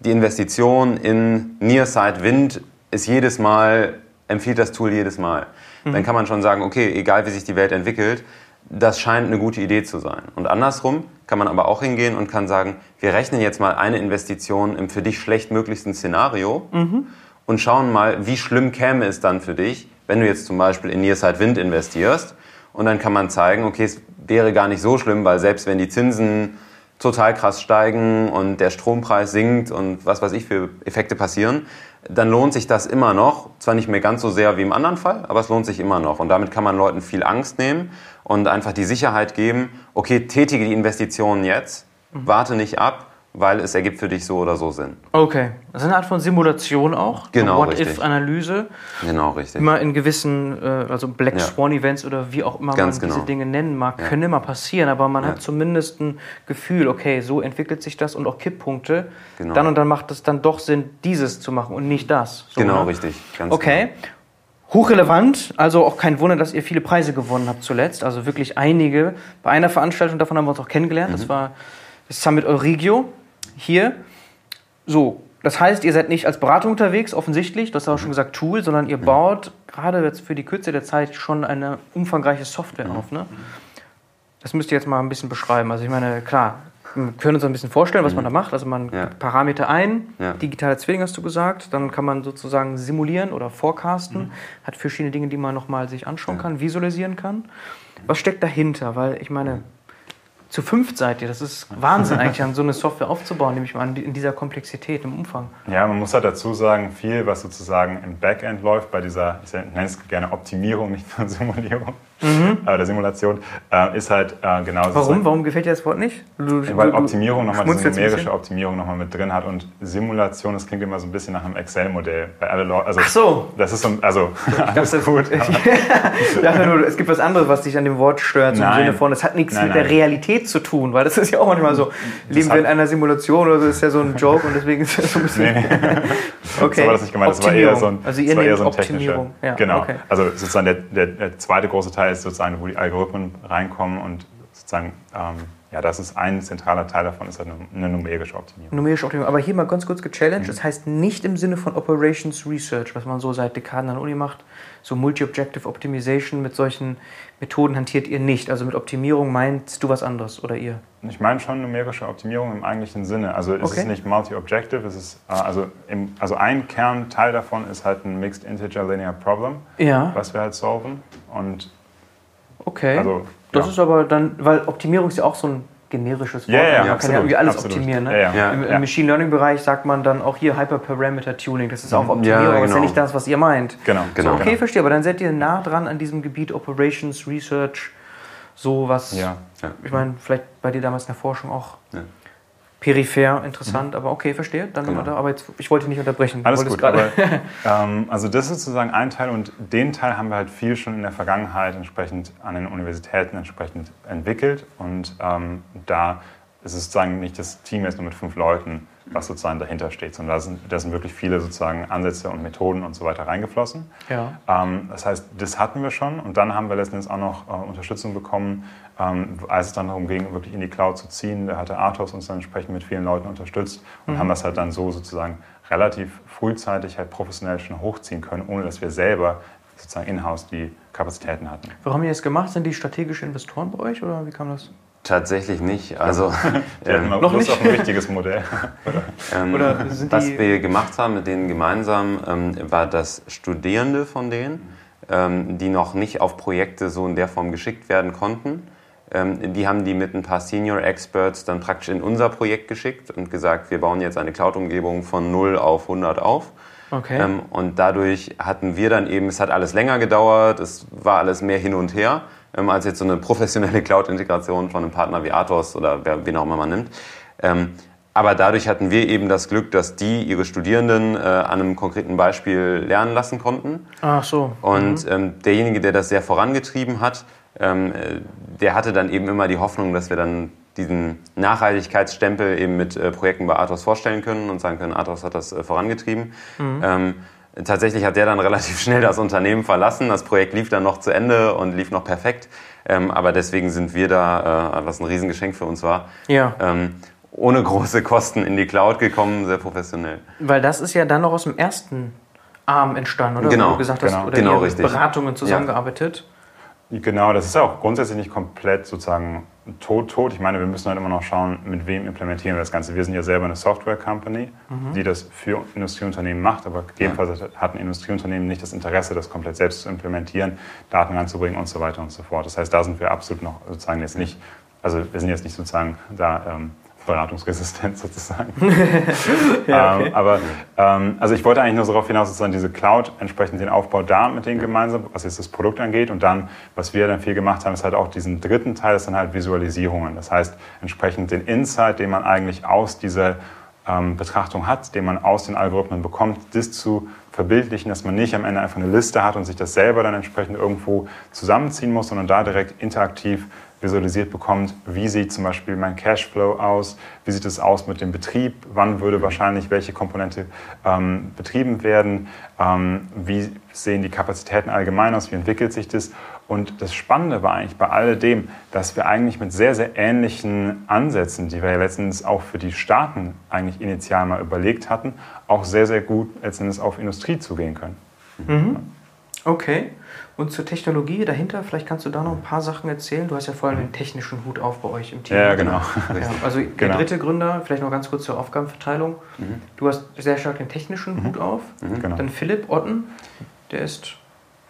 S3: die Investition in Nearsight Wind ist jedes Mal, empfiehlt das Tool jedes Mal. Mhm. Dann kann man schon sagen, okay, egal wie sich die Welt entwickelt, das scheint eine gute Idee zu sein. Und andersrum kann man aber auch hingehen und kann sagen, wir rechnen jetzt mal eine Investition im für dich schlechtmöglichsten Szenario mhm. und schauen mal, wie schlimm käme es dann für dich, wenn du jetzt zum Beispiel in Nearsight Wind investierst. Und dann kann man zeigen, okay, es wäre gar nicht so schlimm, weil selbst wenn die Zinsen total krass steigen und der Strompreis sinkt und was weiß ich für Effekte passieren, dann lohnt sich das immer noch. Zwar nicht mehr ganz so sehr wie im anderen Fall, aber es lohnt sich immer noch. Und damit kann man Leuten viel Angst nehmen und einfach die Sicherheit geben, okay, tätige die Investitionen jetzt, warte nicht ab, weil es ergibt für dich so oder so Sinn.
S2: Okay. Das ist eine Art von Simulation auch.
S3: Genau,
S2: What-if-Analyse.
S3: Genau, richtig.
S2: Immer in gewissen, äh, also Black
S3: Ja.
S2: Swan-Events oder wie auch immer
S3: Ganz
S2: man diese
S3: genau.
S2: Dinge nennen mag,
S3: Ja.
S2: können immer passieren, aber man
S3: Ja.
S2: hat zumindest ein Gefühl, okay, so entwickelt sich das und auch Kipppunkte.
S3: Genau.
S2: Dann und dann macht es dann doch Sinn, dieses zu machen und nicht das. So,
S3: Genau,
S2: ne?
S3: richtig. Ganz
S2: Okay. Hochrelevant, also auch kein Wunder, dass ihr viele Preise gewonnen habt zuletzt. Also wirklich einige. Bei einer Veranstaltung, davon haben wir uns auch kennengelernt.
S3: Mhm.
S2: Das war das Summit Eurigio hier. So, das heißt, ihr seid nicht als Beratung unterwegs, offensichtlich, du hast
S3: Mhm.
S2: auch schon gesagt Tool, sondern ihr baut gerade jetzt für die Kürze der Zeit schon eine umfangreiche Software
S3: Mhm.
S2: auf. Ne? Das müsst ihr jetzt mal ein bisschen beschreiben. Also ich meine, klar, wir können uns ein bisschen vorstellen, was man da macht. Also man
S3: Mhm. Ja.
S2: gibt Parameter ein,
S3: Ja.
S2: digitale Zwilling hast du gesagt, dann kann man sozusagen simulieren oder forecasten, hat verschiedene Dinge, die man nochmal sich anschauen kann, visualisieren kann. Was steckt dahinter? Weil ich meine, zu fünft seid ihr, das ist Wahnsinn eigentlich, an so eine Software aufzubauen, nehme ich mal in dieser Komplexität, im Umfang.
S4: Ja, man muss halt dazu sagen, viel, was sozusagen im Backend läuft, bei dieser, ich nenne es gerne Optimierung, nicht nur Simulierung, aber der Simulation, äh, ist halt äh, genau
S2: Mhm. Warum? Warum gefällt dir das Wort nicht? Du,
S4: Ja, Weil
S2: du-
S4: Optimierung nochmal diese numerische. Optimierung nochmal mit drin hat und Simulation, das klingt immer so ein bisschen nach einem Excel-Modell. Also
S2: Ach so.
S4: Das ist so, ein- also [laughs] alles
S2: dachte,
S4: gut. [laughs]
S2: Ich dachte nur, es gibt was anderes, was dich an dem Wort stört, so im. Sinne von, es hat nichts
S4: Nein,
S2: mit der
S4: nein.
S2: Realität zu tun, weil das ist ja auch manchmal so, leben wir in einer Simulation oder so, ist ja so ein Joke und deswegen ist das so ein bisschen...
S4: Nee.
S2: Okay. [laughs]
S4: So war das nicht gemeint. Das war eher so ein,
S2: Also ihr
S4: das
S2: nehmt
S4: so.
S2: Optimierung. Ja,
S4: genau.
S2: okay.
S4: Also sozusagen der, der, der zweite große Teil ist sozusagen, wo die Algorithmen reinkommen und sozusagen, ähm, ja, das ist ein zentraler Teil davon, ist halt eine, numerische Optimierung.
S2: Numerische Optimierung. Aber hier mal ganz kurz gechallenged.
S4: Mhm.
S2: Das heißt nicht im Sinne von Operations Research, was man so seit Dekaden an der Uni macht. So Multi-Objective Optimization mit solchen Methoden hantiert ihr nicht. Also mit Optimierung meinst du was anderes oder ihr?
S4: Ich meine schon numerische Optimierung im eigentlichen Sinne. Also es
S2: Okay.
S4: ist nicht multi-objective, es ist, äh, also, im, also ein Kernteil davon ist halt ein Mixed Integer Linear Problem,
S2: Ja.
S4: was wir halt solven. Und
S2: Okay.
S4: Also,
S2: das
S4: ja.
S2: ist aber dann, weil Optimierung ist ja auch so ein generisches Wort.
S4: Ja, ja,
S2: man kann ja
S4: absolut,
S2: irgendwie alles
S4: absolut.
S2: optimieren. Ne?
S4: Ja, ja.
S3: Ja.
S2: Im, Im
S4: Ja.
S2: Machine Learning Bereich sagt man dann auch hier Hyperparameter Tuning. Das ist auch
S3: Ja,
S2: Optimierung, aber das ist ja
S3: genau.
S2: nicht das, was ihr meint.
S4: genau,
S3: Genau.
S4: So,
S2: Okay, verstehe. Aber dann seid ihr nah dran an diesem Gebiet Operations Research, so was.
S4: Ja.
S3: Ja.
S2: Ich meine, vielleicht bei dir damals in der Forschung auch
S3: Ja.
S2: Peripher interessant, aber okay, verstehe. Dann
S3: Genau.
S2: da. Aber jetzt, ich wollte dich nicht unterbrechen.
S4: Alles gut,
S2: gerade-
S4: aber [laughs] ähm, also das ist sozusagen ein Teil und den Teil haben wir halt viel schon in der Vergangenheit entsprechend an den Universitäten entsprechend entwickelt und ähm, da ist es sozusagen nicht das Team jetzt nur mit fünf Leuten, was sozusagen dahinter steht, sondern da sind, da sind wirklich viele sozusagen Ansätze und Methoden und so weiter reingeflossen.
S2: Ja.
S4: Ähm, das heißt, das hatten wir schon und dann haben wir letztendlich auch noch äh, Unterstützung bekommen, ähm, als es dann darum ging, wirklich in die Cloud zu ziehen. Da hatte Athos uns dann entsprechend mit vielen Leuten unterstützt und haben das halt dann so sozusagen relativ frühzeitig halt professionell schon hochziehen können, ohne dass wir selber sozusagen in-house die Kapazitäten hatten.
S2: Warum habt ihr das gemacht? Sind die strategische Investoren bei euch oder wie kam das?
S3: Tatsächlich nicht. Also, [laughs] ähm,
S4: noch
S2: noch
S4: Lust
S2: nicht?
S4: auf ein richtiges Modell. [laughs]
S3: ähm,
S2: Oder sind
S3: was
S2: die-
S3: wir gemacht haben mit denen gemeinsam, ähm, war, dass Studierende von denen, ähm, die noch nicht auf Projekte so in der Form geschickt werden konnten, die haben die mit ein paar Senior Experts dann praktisch in unser Projekt geschickt und gesagt, wir bauen jetzt eine Cloud-Umgebung von 0 auf 100 auf.
S2: Okay.
S3: Ähm, und dadurch hatten wir dann eben, es hat alles länger gedauert, es war alles mehr hin und her, ähm, als jetzt so eine professionelle Cloud-Integration von einem Partner wie Athos oder wer, wen auch immer man nimmt. Ähm, aber dadurch hatten wir eben das Glück, dass die ihre Studierenden äh, an einem konkreten Beispiel lernen lassen konnten.
S2: Ach so.
S3: Und ähm, derjenige, der das sehr vorangetrieben hat, ähm, äh, der hatte dann eben immer die Hoffnung, dass wir dann diesen Nachhaltigkeitsstempel eben mit äh, Projekten bei Athos vorstellen können und sagen können, Athos hat das äh, vorangetrieben. Ähm, tatsächlich hat der dann [laughs] relativ schnell das Unternehmen verlassen. Das Projekt lief dann noch zu Ende und lief noch perfekt. Ähm, aber deswegen sind wir da, äh, was ein Riesengeschenk für uns war,
S2: Ja.
S3: ähm, ohne große Kosten in die Cloud gekommen, sehr professionell.
S2: Weil das ist ja dann noch aus dem ersten Arm entstanden, oder?
S3: Genau,
S2: Wo du gesagt hast,
S4: genau,
S2: oder
S3: genau, richtig.
S2: Beratungen zusammengearbeitet.
S4: Genau, das ist ja auch grundsätzlich nicht komplett sozusagen tot, tot. Ich meine, wir müssen halt immer noch schauen, mit wem implementieren wir das Ganze. Wir sind ja selber eine Software-Company, die das für Industrieunternehmen macht, aber gegebenenfalls hat ein Industrieunternehmen nicht das Interesse, das komplett selbst zu implementieren, Daten ranzubringen und so weiter und so fort. Das heißt, da sind wir absolut noch sozusagen jetzt nicht, also wir sind jetzt nicht sozusagen da ähm, beratungsresistent sozusagen. [laughs] [laughs] ja, okay. ähm, aber ähm, also ich wollte eigentlich nur darauf hinaus, sozusagen diese Cloud entsprechend den Aufbau da mit denen gemeinsam, was jetzt das Produkt angeht. Und dann, was wir dann viel gemacht haben, ist halt auch diesen dritten Teil, das sind halt Visualisierungen. Das heißt, entsprechend den Insight, den man eigentlich aus dieser ähm, Betrachtung hat, den man aus den Algorithmen bekommt, das zu verbildlichen, dass man nicht am Ende einfach eine Liste hat und sich das selber dann entsprechend irgendwo zusammenziehen muss, sondern da direkt interaktiv visualisiert bekommt, wie sieht zum Beispiel mein Cashflow aus, wie sieht es aus mit dem Betrieb, wann würde wahrscheinlich welche Komponente ähm, betrieben werden, ähm, wie sehen die Kapazitäten allgemein aus, wie entwickelt sich das. Und das Spannende war eigentlich bei alledem, dass wir eigentlich mit sehr, sehr ähnlichen Ansätzen, die wir ja letztens auch für die Staaten eigentlich initial mal überlegt hatten, auch sehr, sehr gut letztendlich auf Industrie zugehen können.
S2: Mhm. Okay. Und zur Technologie dahinter, vielleicht kannst du da noch ein paar Sachen erzählen. Du hast ja vor allem den technischen Hut auf bei euch im Team.
S4: Ja, genau.
S2: Ja, also der genau. dritte Gründer, vielleicht noch ganz kurz zur Aufgabenverteilung. Mhm. Du hast sehr stark den technischen mhm. Hut auf. Mhm. Genau. Dann Philipp Otten, der ist...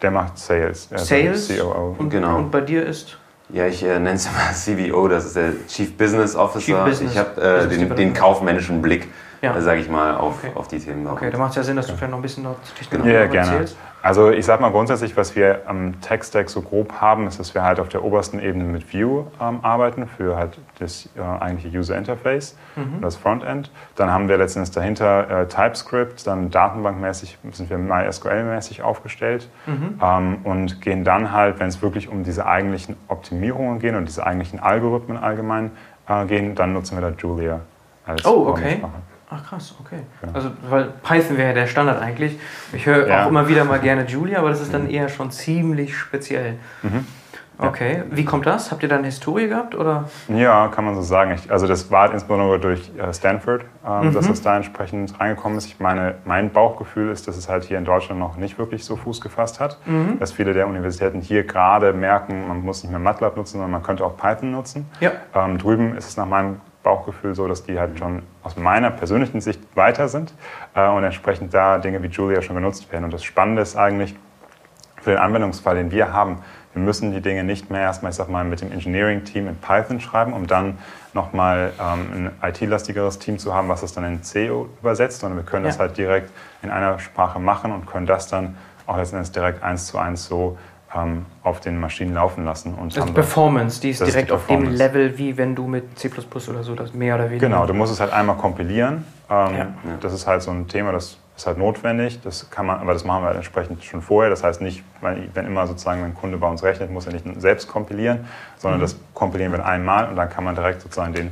S4: Der macht Sales.
S2: Sales. COO. Und, genau. und bei dir ist...
S3: Ja, ich äh, nenne es mal [laughs] CBO, das ist der Chief Business Officer. Chief Business. Ich habe äh, den, den kaufmännischen Blick ja. Sage ich mal, auf, okay. auf die Themen.
S2: Okay, da macht es ja Sinn, dass du vielleicht noch ein bisschen noch Technologie
S4: ja, gerne. erzählst. Also ich sage mal grundsätzlich, was wir am Tech-Stack so grob haben, ist, dass wir halt auf der obersten Ebene mit Vue ähm, arbeiten für halt das äh, eigentliche User Interface mhm. das Frontend. Dann haben wir letztendlich dahinter äh, TypeScript, dann datenbankmäßig sind wir MySQL-mäßig aufgestellt mhm. ähm, und gehen dann halt, wenn es wirklich um diese eigentlichen Optimierungen gehen und diese eigentlichen Algorithmen allgemein äh, gehen, dann nutzen wir da Julia
S2: als Oh, okay. Ach krass, okay. Genau. Also weil Python wäre ja der Standard eigentlich. Ich höre ja. auch immer wieder mal gerne Julia, aber das ist dann mhm. eher schon ziemlich speziell. Mhm. Okay, wie kommt das? Habt ihr da eine Historie gehabt oder?
S4: Ja, kann man so sagen. Ich, also das war insbesondere durch äh, Stanford, ähm, mhm. dass es da entsprechend reingekommen ist. Ich meine, mein Bauchgefühl ist, dass es halt hier in Deutschland noch nicht wirklich so Fuß gefasst hat. Mhm. Dass viele der Universitäten hier gerade merken, man muss nicht mehr MATLAB nutzen, sondern man könnte auch Python nutzen. Ja. Ähm, drüben ist es nach meinem Bauchgefühl so, dass die halt schon aus meiner persönlichen Sicht weiter sind äh, und entsprechend da Dinge wie Julia schon genutzt werden. Und das Spannende ist eigentlich für den Anwendungsfall, den wir haben, wir müssen die Dinge nicht mehr erstmal, ich sag mal, mit dem Engineering-Team in Python schreiben, um dann nochmal ähm, ein IT-lastigeres Team zu haben, was das dann in C übersetzt, sondern wir können ja. das halt direkt in einer Sprache machen und können das dann auch letztendlich direkt eins zu eins so ähm, auf den Maschinen laufen lassen. Und
S2: das ist Performance, die ist direkt die auf dem Level, wie wenn du mit C oder so das mehr oder weniger.
S4: Genau, du musst es halt einmal kompilieren. Ähm, ja. Das ist halt so ein Thema, das ist halt notwendig. Das kann man, aber das machen wir halt entsprechend schon vorher. Das heißt nicht, wenn immer sozusagen ein Kunde bei uns rechnet, muss er nicht selbst kompilieren, sondern mhm. das kompilieren wir einmal und dann kann man direkt sozusagen den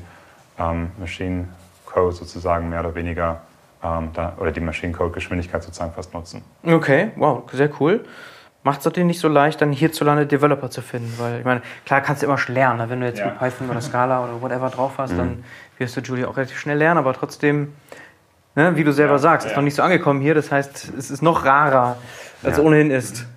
S4: ähm, Machine Code sozusagen mehr oder weniger ähm, da, oder die Machine Code Geschwindigkeit sozusagen fast nutzen.
S2: Okay, wow, sehr cool macht es natürlich nicht so leicht, dann hierzulande Developer zu finden. Weil ich meine, klar kannst du immer schon lernen. Ne? Wenn du jetzt ja. mit Python oder Scala oder whatever drauf hast, mhm. dann wirst du Julia auch relativ schnell lernen, aber trotzdem, ne, wie du selber ja, sagst, ja. ist noch nicht so angekommen hier. Das heißt, es ist noch rarer, als es ohnehin ist.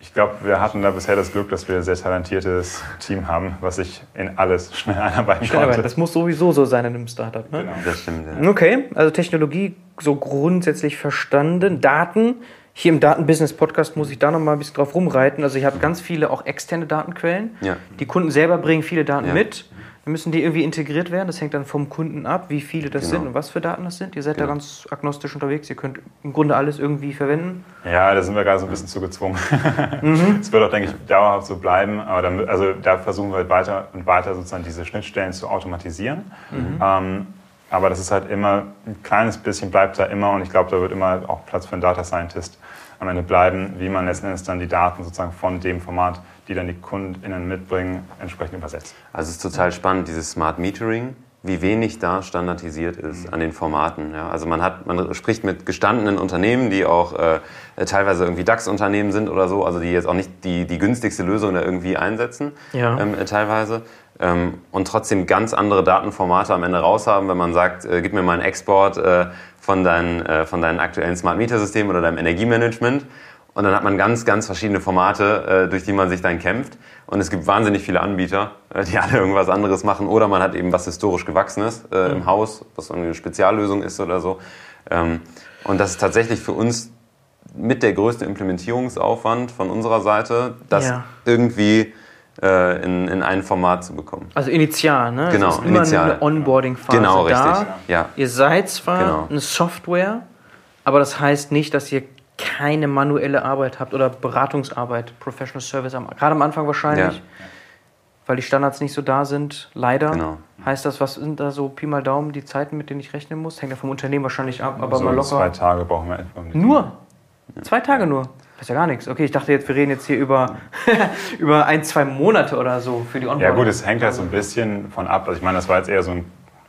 S4: Ich glaube, wir hatten da bisher das Glück, dass wir ein sehr talentiertes Team haben, was sich in alles schnell einarbeiten schnell konnte.
S2: Das muss sowieso so sein in einem Startup. Ne?
S3: Genau, das stimmt. Ja.
S2: Okay, also Technologie so grundsätzlich verstanden. Daten, hier im Datenbusiness-Podcast muss ich da noch mal ein bisschen drauf rumreiten. Also ich habe ganz viele auch externe Datenquellen. Ja. Die Kunden selber bringen viele Daten ja. mit. Dann müssen die irgendwie integriert werden. Das hängt dann vom Kunden ab, wie viele das genau. sind und was für Daten das sind. Ihr seid genau. da ganz agnostisch unterwegs. Ihr könnt im Grunde alles irgendwie verwenden.
S4: Ja, da sind wir gerade so ein bisschen zugezwungen. Mhm. [laughs] Es mhm. wird auch, denke ich, dauerhaft so bleiben. Aber dann, also da versuchen wir weiter und weiter sozusagen diese Schnittstellen zu automatisieren. Mhm. Ähm, aber das ist halt immer, ein kleines bisschen bleibt da immer und ich glaube, da wird immer auch Platz für einen Data Scientist am Ende bleiben, wie man letzten Endes dann die Daten sozusagen von dem Format, die dann die KundInnen mitbringen, entsprechend übersetzt.
S3: Also es ist total spannend, dieses Smart Metering, wie wenig da standardisiert ist an den Formaten. Ja, also man hat, man spricht mit gestandenen Unternehmen, die auch äh, teilweise irgendwie DAX-Unternehmen sind oder so, also die jetzt auch nicht die, die günstigste Lösung da irgendwie einsetzen, ja. ähm, teilweise ähm, und trotzdem ganz andere Datenformate am Ende raus haben, wenn man sagt, äh, gib mir mal einen Export äh, von, deinen, äh, von deinen aktuellen Smart Meter System oder deinem Energiemanagement. Und dann hat man ganz, ganz verschiedene Formate, äh, durch die man sich dann kämpft. Und es gibt wahnsinnig viele Anbieter, äh, die [laughs] alle irgendwas anderes machen. Oder man hat eben was historisch Gewachsenes äh, im mhm. Haus, was eine Speziallösung ist oder so. Ähm, und das ist tatsächlich für uns mit der größte Implementierungsaufwand von unserer Seite, das ja. irgendwie in, in ein Format zu bekommen.
S2: Also initial, ne?
S3: Genau,
S2: es ist immer
S3: initial.
S2: eine Onboarding-Phase
S3: Genau,
S2: da.
S3: richtig. Ja.
S2: Ihr seid zwar
S3: Genau.
S2: eine Software, aber das heißt nicht, dass ihr keine manuelle Arbeit habt oder Beratungsarbeit, Professional Service, am- gerade am Anfang wahrscheinlich,
S3: Ja.
S2: weil die Standards nicht so da sind, leider.
S3: Genau.
S2: Heißt das, was sind da so Pi mal Daumen die Zeiten, mit denen ich rechnen muss? Hängt ja vom Unternehmen wahrscheinlich ab, aber
S4: so
S2: mal
S4: zwei
S2: locker.
S4: Tage brauchen wir etwa.
S2: Nur? Zwei Tage nur? Das ist ja gar nichts. Okay, ich dachte jetzt, wir reden jetzt hier über, [laughs] über ein, zwei Monate oder so für die Onboarding.
S4: Ja gut, es hängt halt so ein bisschen von ab. Also ich meine, das war jetzt eher so ein,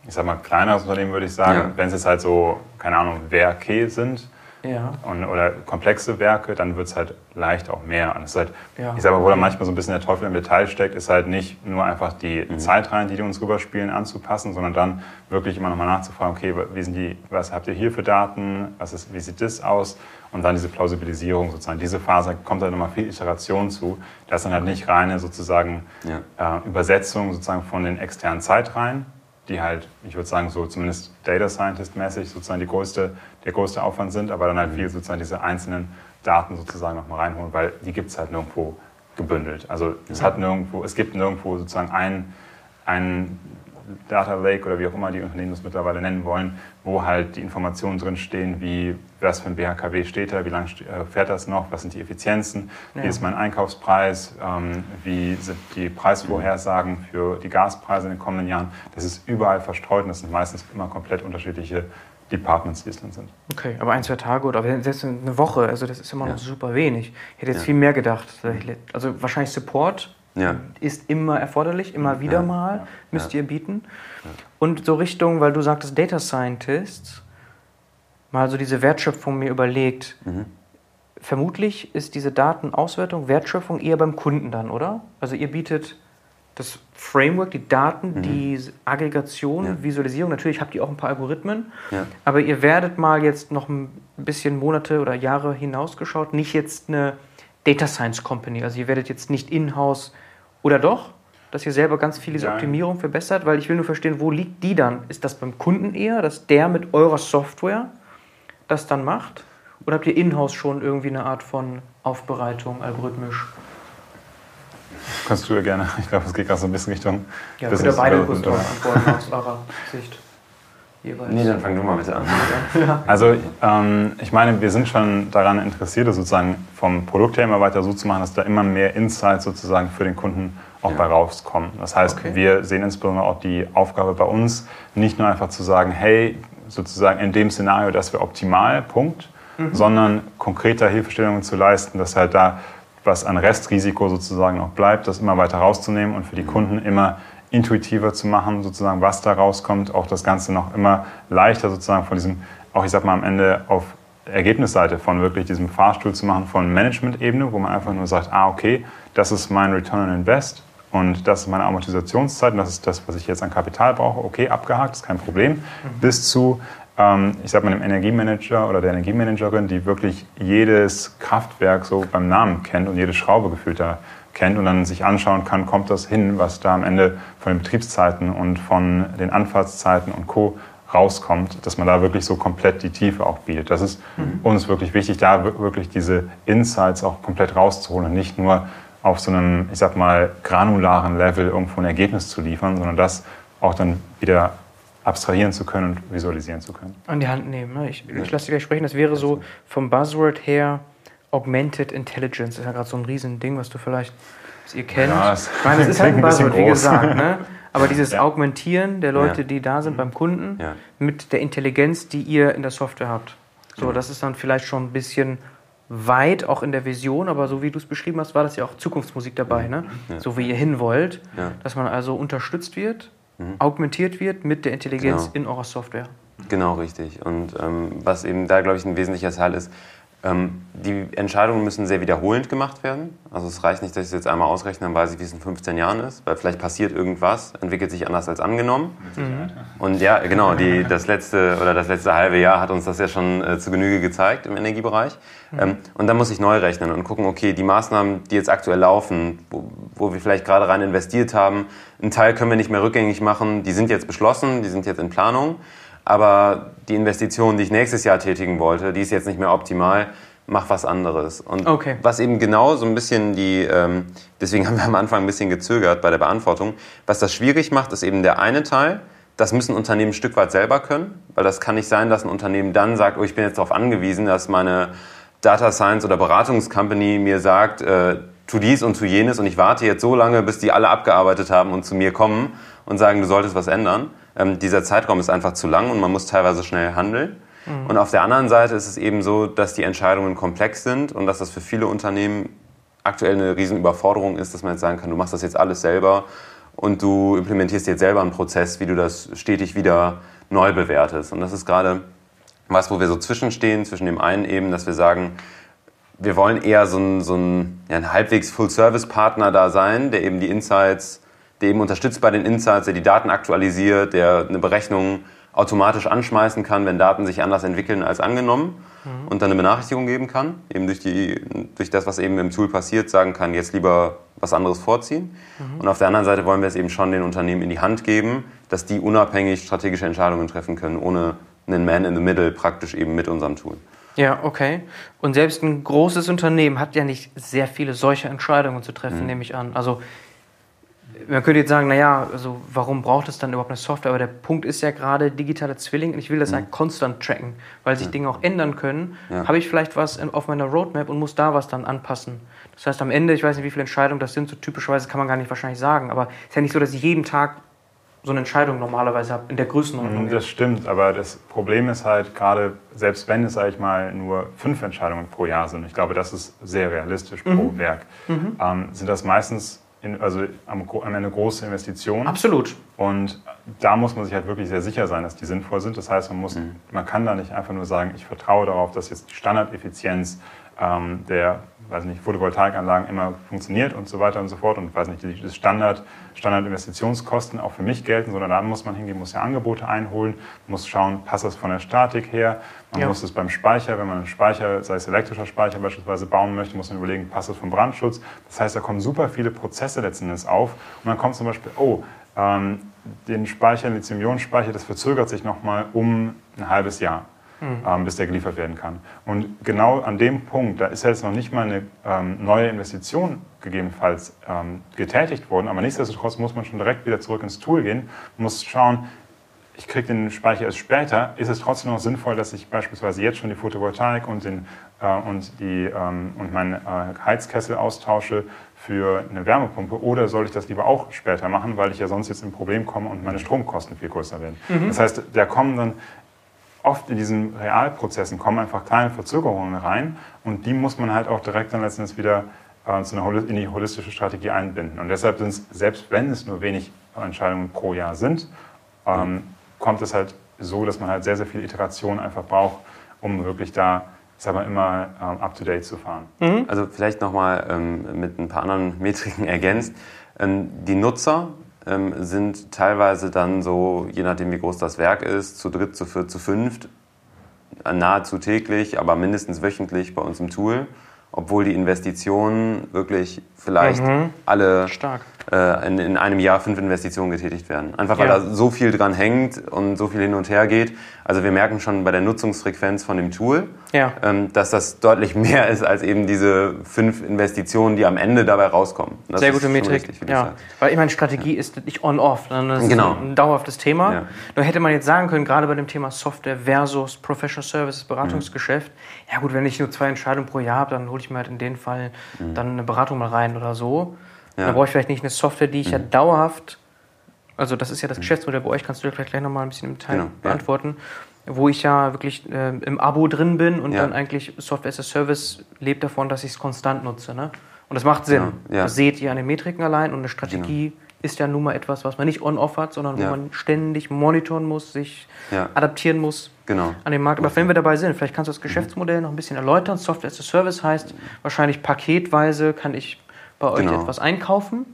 S4: ich sag mal, kleineres Unternehmen, würde ich sagen.
S3: Ja.
S4: Wenn es jetzt halt so, keine Ahnung, Werke sind
S2: Ja.
S4: und, oder komplexe Werke, dann wird es halt leicht auch mehr. Und es ist halt,
S2: Ja.
S4: ich sag mal, wo da manchmal so ein bisschen der Teufel im Detail steckt, ist halt nicht nur einfach die Zeitreihen, die die uns rüberspielen, anzupassen, sondern dann wirklich immer nochmal nachzufragen, okay, wie sind die, was habt ihr hier für Daten, was ist, wie sieht das aus? Und dann diese Plausibilisierung sozusagen. Diese Phase kommt halt nochmal viel Iteration zu. Das ist dann halt nicht reine sozusagen
S3: Ja.
S4: äh, Übersetzung sozusagen von den externen Zeitreihen, die halt, ich würde sagen, so zumindest Data Scientist-mäßig sozusagen die größte, der größte Aufwand sind, aber dann halt viel sozusagen diese einzelnen Daten sozusagen nochmal reinholen, weil die gibt es halt nirgendwo gebündelt. Also es hat nirgendwo, es gibt nirgendwo sozusagen ein, ein Data Lake oder wie auch immer die Unternehmen das mittlerweile nennen wollen, wo halt die Informationen drin stehen, wie was für ein BHKW steht da, wie lange äh, fährt das noch, was sind die Effizienzen,
S2: Ja.
S4: wie ist mein Einkaufspreis, ähm, wie sind die Preisvorhersagen für die Gaspreise in den kommenden Jahren. Das ist überall verstreut und das sind meistens immer komplett unterschiedliche Departments, die es dann sind.
S2: Okay, aber ein, zwei Tage oder selbst eine Woche, also das ist immer noch
S3: Ja.
S2: super wenig. Ich hätte jetzt
S3: Ja.
S2: viel mehr gedacht. Also wahrscheinlich Support
S3: Ja.
S2: ist immer erforderlich, immer wieder
S3: Ja.
S2: mal müsst ihr bieten. Und so Richtung, weil du sagtest Data Scientist, mal so diese Wertschöpfung mir überlegt.
S3: Mhm.
S2: Vermutlich ist diese Datenauswertung, Wertschöpfung eher beim Kunden dann, oder? Also ihr bietet das Framework, die Daten, die Aggregation,
S3: Mhm. Ja.
S2: Visualisierung. Natürlich habt ihr auch ein paar Algorithmen,
S3: Ja.
S2: aber ihr werdet mal jetzt noch ein bisschen Monate oder Jahre hinausgeschaut, nicht jetzt eine Data Science Company. Also ihr werdet jetzt nicht in-house oder doch, dass ihr selber ganz viel diese
S4: Nein.
S2: Optimierung verbessert, weil ich will nur verstehen, wo liegt die dann? Ist das beim Kunden eher, dass der mit eurer Software das dann macht? Oder habt ihr in-house schon irgendwie eine Art von Aufbereitung algorithmisch?
S4: Kannst du ja gerne, ich glaube, es geht gerade so ein bisschen Richtung
S2: Ja, könnt ihr beide kurz drauf antworten aus eurer Sicht. Jeweils.
S3: Nee, dann fang du mal bitte an. [laughs]
S4: Also ähm, ich meine, wir sind schon daran interessiert, das sozusagen vom Produkt her immer weiter so zu machen, dass da immer mehr Insights sozusagen für den Kunden auch
S3: Ja.
S4: bei rauskommen. Das heißt,
S2: Okay.
S4: wir sehen insbesondere auch die Aufgabe bei uns, nicht nur einfach zu sagen, hey, sozusagen in dem Szenario, das wäre optimal, Punkt, sondern konkreter Hilfestellungen zu leisten, dass halt da was an Restrisiko sozusagen noch bleibt, das immer weiter rauszunehmen und für die Kunden immer intuitiver zu machen, sozusagen, was da rauskommt, auch das Ganze noch immer leichter sozusagen von diesem, auch ich sag mal am Ende auf Ergebnisseite von wirklich diesem Fahrstuhl zu machen von Management-Ebene, wo man einfach nur sagt, ah, okay, das ist mein Return on Invest und das ist meine Amortisationszeit und das ist das, was ich jetzt an Kapital brauche, okay, abgehakt, ist kein Problem, bis zu, ähm, ich sag mal, dem Energiemanager oder der Energiemanagerin, die wirklich jedes Kraftwerk so beim Namen kennt und jede Schraube gefühlt da kennt und dann sich anschauen kann, kommt das hin, was da am Ende von den Betriebszeiten und von den Anfahrtszeiten und Co. rauskommt, dass man da wirklich so komplett die Tiefe auch bietet. Das ist uns wirklich wichtig, da wir- wirklich diese Insights auch komplett rauszuholen und nicht nur auf so einem, ich sag mal, granularen Level irgendwo ein Ergebnis zu liefern, sondern das auch dann wieder abstrahieren zu können und visualisieren zu können.
S2: an die Hand nehmen. Ne? Ich, ich lasse dich gleich sprechen. Das wäre so vom Buzzword her Augmented Intelligence. Das ist ja gerade so ein Riesending, was du vielleicht, was ihr kennt.
S4: Ja, es
S2: ich meine, es [laughs] ist halt ein Buzzword, wie gesagt. Ne? Aber dieses [laughs]
S4: Ja.
S2: Augmentieren der Leute,
S3: Ja.
S2: die da sind beim Kunden, mit der Intelligenz, die ihr in der Software habt. So, das ist dann vielleicht schon ein bisschen weit, auch in der Vision, aber so wie du es beschrieben hast, war das ja auch Zukunftsmusik dabei, ne?
S3: Ja.
S2: So wie ihr hin wollt, dass man also unterstützt wird, augmentiert wird mit der Intelligenz
S3: Genau.
S2: in eurer Software.
S3: Genau, richtig. Und ähm, was eben da, glaube ich, ein wesentlicher Teil ist, ähm, die Entscheidungen müssen sehr wiederholend gemacht werden. Also es reicht nicht, dass ich es jetzt einmal ausrechne, dann weiß ich, wie es in 15 Jahren ist, weil vielleicht passiert irgendwas, entwickelt sich anders als angenommen. Und ja, genau, die, das, letzte, oder das letzte halbe Jahr hat uns das ja schon äh, zu Genüge gezeigt im Energiebereich. Ähm, und dann muss ich neu rechnen und gucken, okay, die Maßnahmen, die jetzt aktuell laufen, wo, wo wir vielleicht gerade rein investiert haben, einen Teil können wir nicht mehr rückgängig machen, die sind jetzt beschlossen, die sind jetzt in Planung. Aber die Investition, die ich nächstes Jahr tätigen wollte, die ist jetzt nicht mehr optimal. mach was anderes. Und
S2: Okay.
S3: was eben genau so ein bisschen die, ähm, deswegen haben wir am Anfang ein bisschen gezögert bei der Beantwortung, was das schwierig macht, ist eben der eine Teil, das müssen Unternehmen ein Stück weit selber können, weil das kann nicht sein, dass ein Unternehmen dann sagt, oh, ich bin jetzt darauf angewiesen, dass meine Data Science oder Beratungscompany mir sagt, äh, tu dies und tu jenes und ich warte jetzt so lange, bis die alle abgearbeitet haben und zu mir kommen und sagen, du solltest was ändern. Ähm, dieser Zeitraum ist einfach zu lang und man muss teilweise schnell handeln. Und auf der anderen Seite ist es eben so, dass die Entscheidungen komplex sind und dass das für viele Unternehmen aktuell eine riesen Überforderung ist, dass man jetzt sagen kann, du machst das jetzt alles selber und du implementierst jetzt selber einen Prozess, wie du das stetig wieder neu bewertest. Und das ist gerade was, wo wir so zwischenstehen, zwischen dem einen eben, dass wir sagen, wir wollen eher so ein, so ein, ja, ein halbwegs Full-Service-Partner da sein, der eben die Insights, der eben unterstützt bei den Insights, der die Daten aktualisiert, der eine Berechnung automatisch anschmeißen kann, wenn Daten sich anders entwickeln als angenommen und dann eine Benachrichtigung geben kann, eben durch, die, durch das, was eben im Tool passiert, sagen kann, jetzt lieber was anderes vorziehen. Und auf der anderen Seite wollen wir es eben schon den Unternehmen in die Hand geben, dass die unabhängig strategische Entscheidungen treffen können, ohne einen Man in the Middle praktisch eben mit unserem Tool.
S2: Ja, okay. Und selbst ein großes Unternehmen hat ja nicht sehr viele solche Entscheidungen zu treffen, nehme ich an. Also man könnte jetzt sagen, naja, also warum braucht es dann überhaupt eine Software? Aber der Punkt ist ja gerade digitale Zwilling und ich will das ja konstant tracken, weil sich Dinge auch ändern können.
S3: Ja.
S2: Habe ich vielleicht was auf meiner Roadmap und muss da was dann anpassen. Das heißt, am Ende, ich weiß nicht, wie viele Entscheidungen das sind, so typischerweise kann man gar nicht wahrscheinlich sagen, aber es ist ja nicht so, dass ich jeden Tag so eine Entscheidung normalerweise habe, in der Größenordnung.
S4: Das stimmt, aber das Problem ist halt gerade, selbst wenn es, sage ich mal, nur fünf Entscheidungen pro Jahr sind, ich glaube, das ist sehr realistisch pro Werk, ähm, sind das meistens in, also am, am Ende große Investitionen.
S2: Absolut.
S4: Und da muss man sich halt wirklich sehr sicher sein, dass die sinnvoll sind. Das heißt, man, muss, man kann da nicht einfach nur sagen, ich vertraue darauf, dass jetzt die Standardeffizienz ähm, der weiß nicht, Photovoltaikanlagen immer funktioniert und so weiter und so fort. Und weiß nicht, die Standard, Standardinvestitionskosten auch für mich gelten, sondern da muss man hingehen, muss ja Angebote einholen, muss schauen, passt das von der Statik her. Man
S2: Ja.
S4: muss es beim Speicher, wenn man einen Speicher, sei es elektrischer Speicher beispielsweise, bauen möchte, muss man überlegen, passt das vom Brandschutz. Das heißt, da kommen super viele Prozesse letzten Endes auf. Und dann kommt zum Beispiel, oh, ähm, den Speicher, den Lithium-Ionen-Speicher, das verzögert sich nochmal um ein halbes Jahr, ähm, bis der geliefert werden kann. Und genau an dem Punkt, da ist jetzt noch nicht mal eine ähm, neue Investition gegebenenfalls ähm, getätigt worden, aber nichtsdestotrotz muss man schon direkt wieder zurück ins Tool gehen, muss schauen, ich kriege den Speicher erst später, ist es trotzdem noch sinnvoll, dass ich beispielsweise jetzt schon die Photovoltaik und, den, äh, und, die, ähm, und meinen äh, Heizkessel austausche für eine Wärmepumpe? Oder soll ich das lieber auch später machen, weil ich ja sonst jetzt in ein Problem komme und meine Stromkosten viel größer werden. Das heißt, da kommen dann oft in diesen Realprozessen kommen einfach kleine Verzögerungen rein und die muss man halt auch direkt dann letztendlich wieder äh, zu einer, holi- in die holistische Strategie einbinden. Und deshalb sind es, selbst wenn es nur wenig Entscheidungen pro Jahr sind, ähm, kommt es halt so, dass man halt sehr, sehr viele Iterationen einfach braucht, um wirklich da, ich sag mal, immer ähm, up-to-date zu fahren.
S3: Also vielleicht nochmal ähm, mit ein paar anderen Metriken ergänzt. Ähm, die Nutzer ähm, sind teilweise dann so, je nachdem wie groß das Werk ist, zu dritt, zu viert, zu fünft, nahezu täglich, aber mindestens wöchentlich bei uns im Tool, obwohl die Investitionen wirklich vielleicht alle
S2: Stark.
S3: äh, in, in einem Jahr fünf Investitionen getätigt werden. Einfach weil
S2: Ja.
S3: da so viel dran hängt und so viel hin und her geht. Also wir merken schon bei der Nutzungsfrequenz von dem Tool,
S2: Ja.
S3: ähm, dass das deutlich [laughs] mehr ist als eben diese fünf Investitionen, die am Ende dabei rauskommen. Das
S2: Sehr
S3: ist
S2: gute Metrik.
S3: richtig,
S2: ja. Weil ich meine, Strategie ist nicht on-off, sondern das ist
S3: Genau.
S2: ein dauerhaftes Thema. Nur hätte man jetzt sagen können, gerade bei dem Thema Software versus Professional Services, Beratungsgeschäft, ja gut, wenn ich nur zwei Entscheidungen pro Jahr habe, dann hole ich mir halt in dem Fall dann eine Beratung mal rein oder so.
S3: Ja.
S2: Dann brauche ich vielleicht nicht eine Software, die ich ja dauerhaft, also das ist ja das Geschäftsmodell bei euch, kannst du vielleicht gleich nochmal ein bisschen im Detail
S3: Genau, ja.
S2: beantworten, wo ich ja wirklich äh, im Abo drin bin und
S3: Ja.
S2: dann eigentlich Software as a Service lebt davon, dass ich es konstant nutze. Ne? Und das macht Sinn.
S3: Genau, ja.
S2: Das seht ihr an den Metriken allein und eine Strategie ist ja nun mal etwas, was man nicht on-off hat, sondern wo
S3: Ja.
S2: man ständig monitoren muss, sich
S3: Ja.
S2: adaptieren muss
S3: Genau.
S2: an den Markt. Aber wenn wir dabei sind, vielleicht kannst du das Geschäftsmodell noch ein bisschen erläutern. Software as a Service heißt wahrscheinlich paketweise kann ich bei euch
S3: Genau.
S2: etwas einkaufen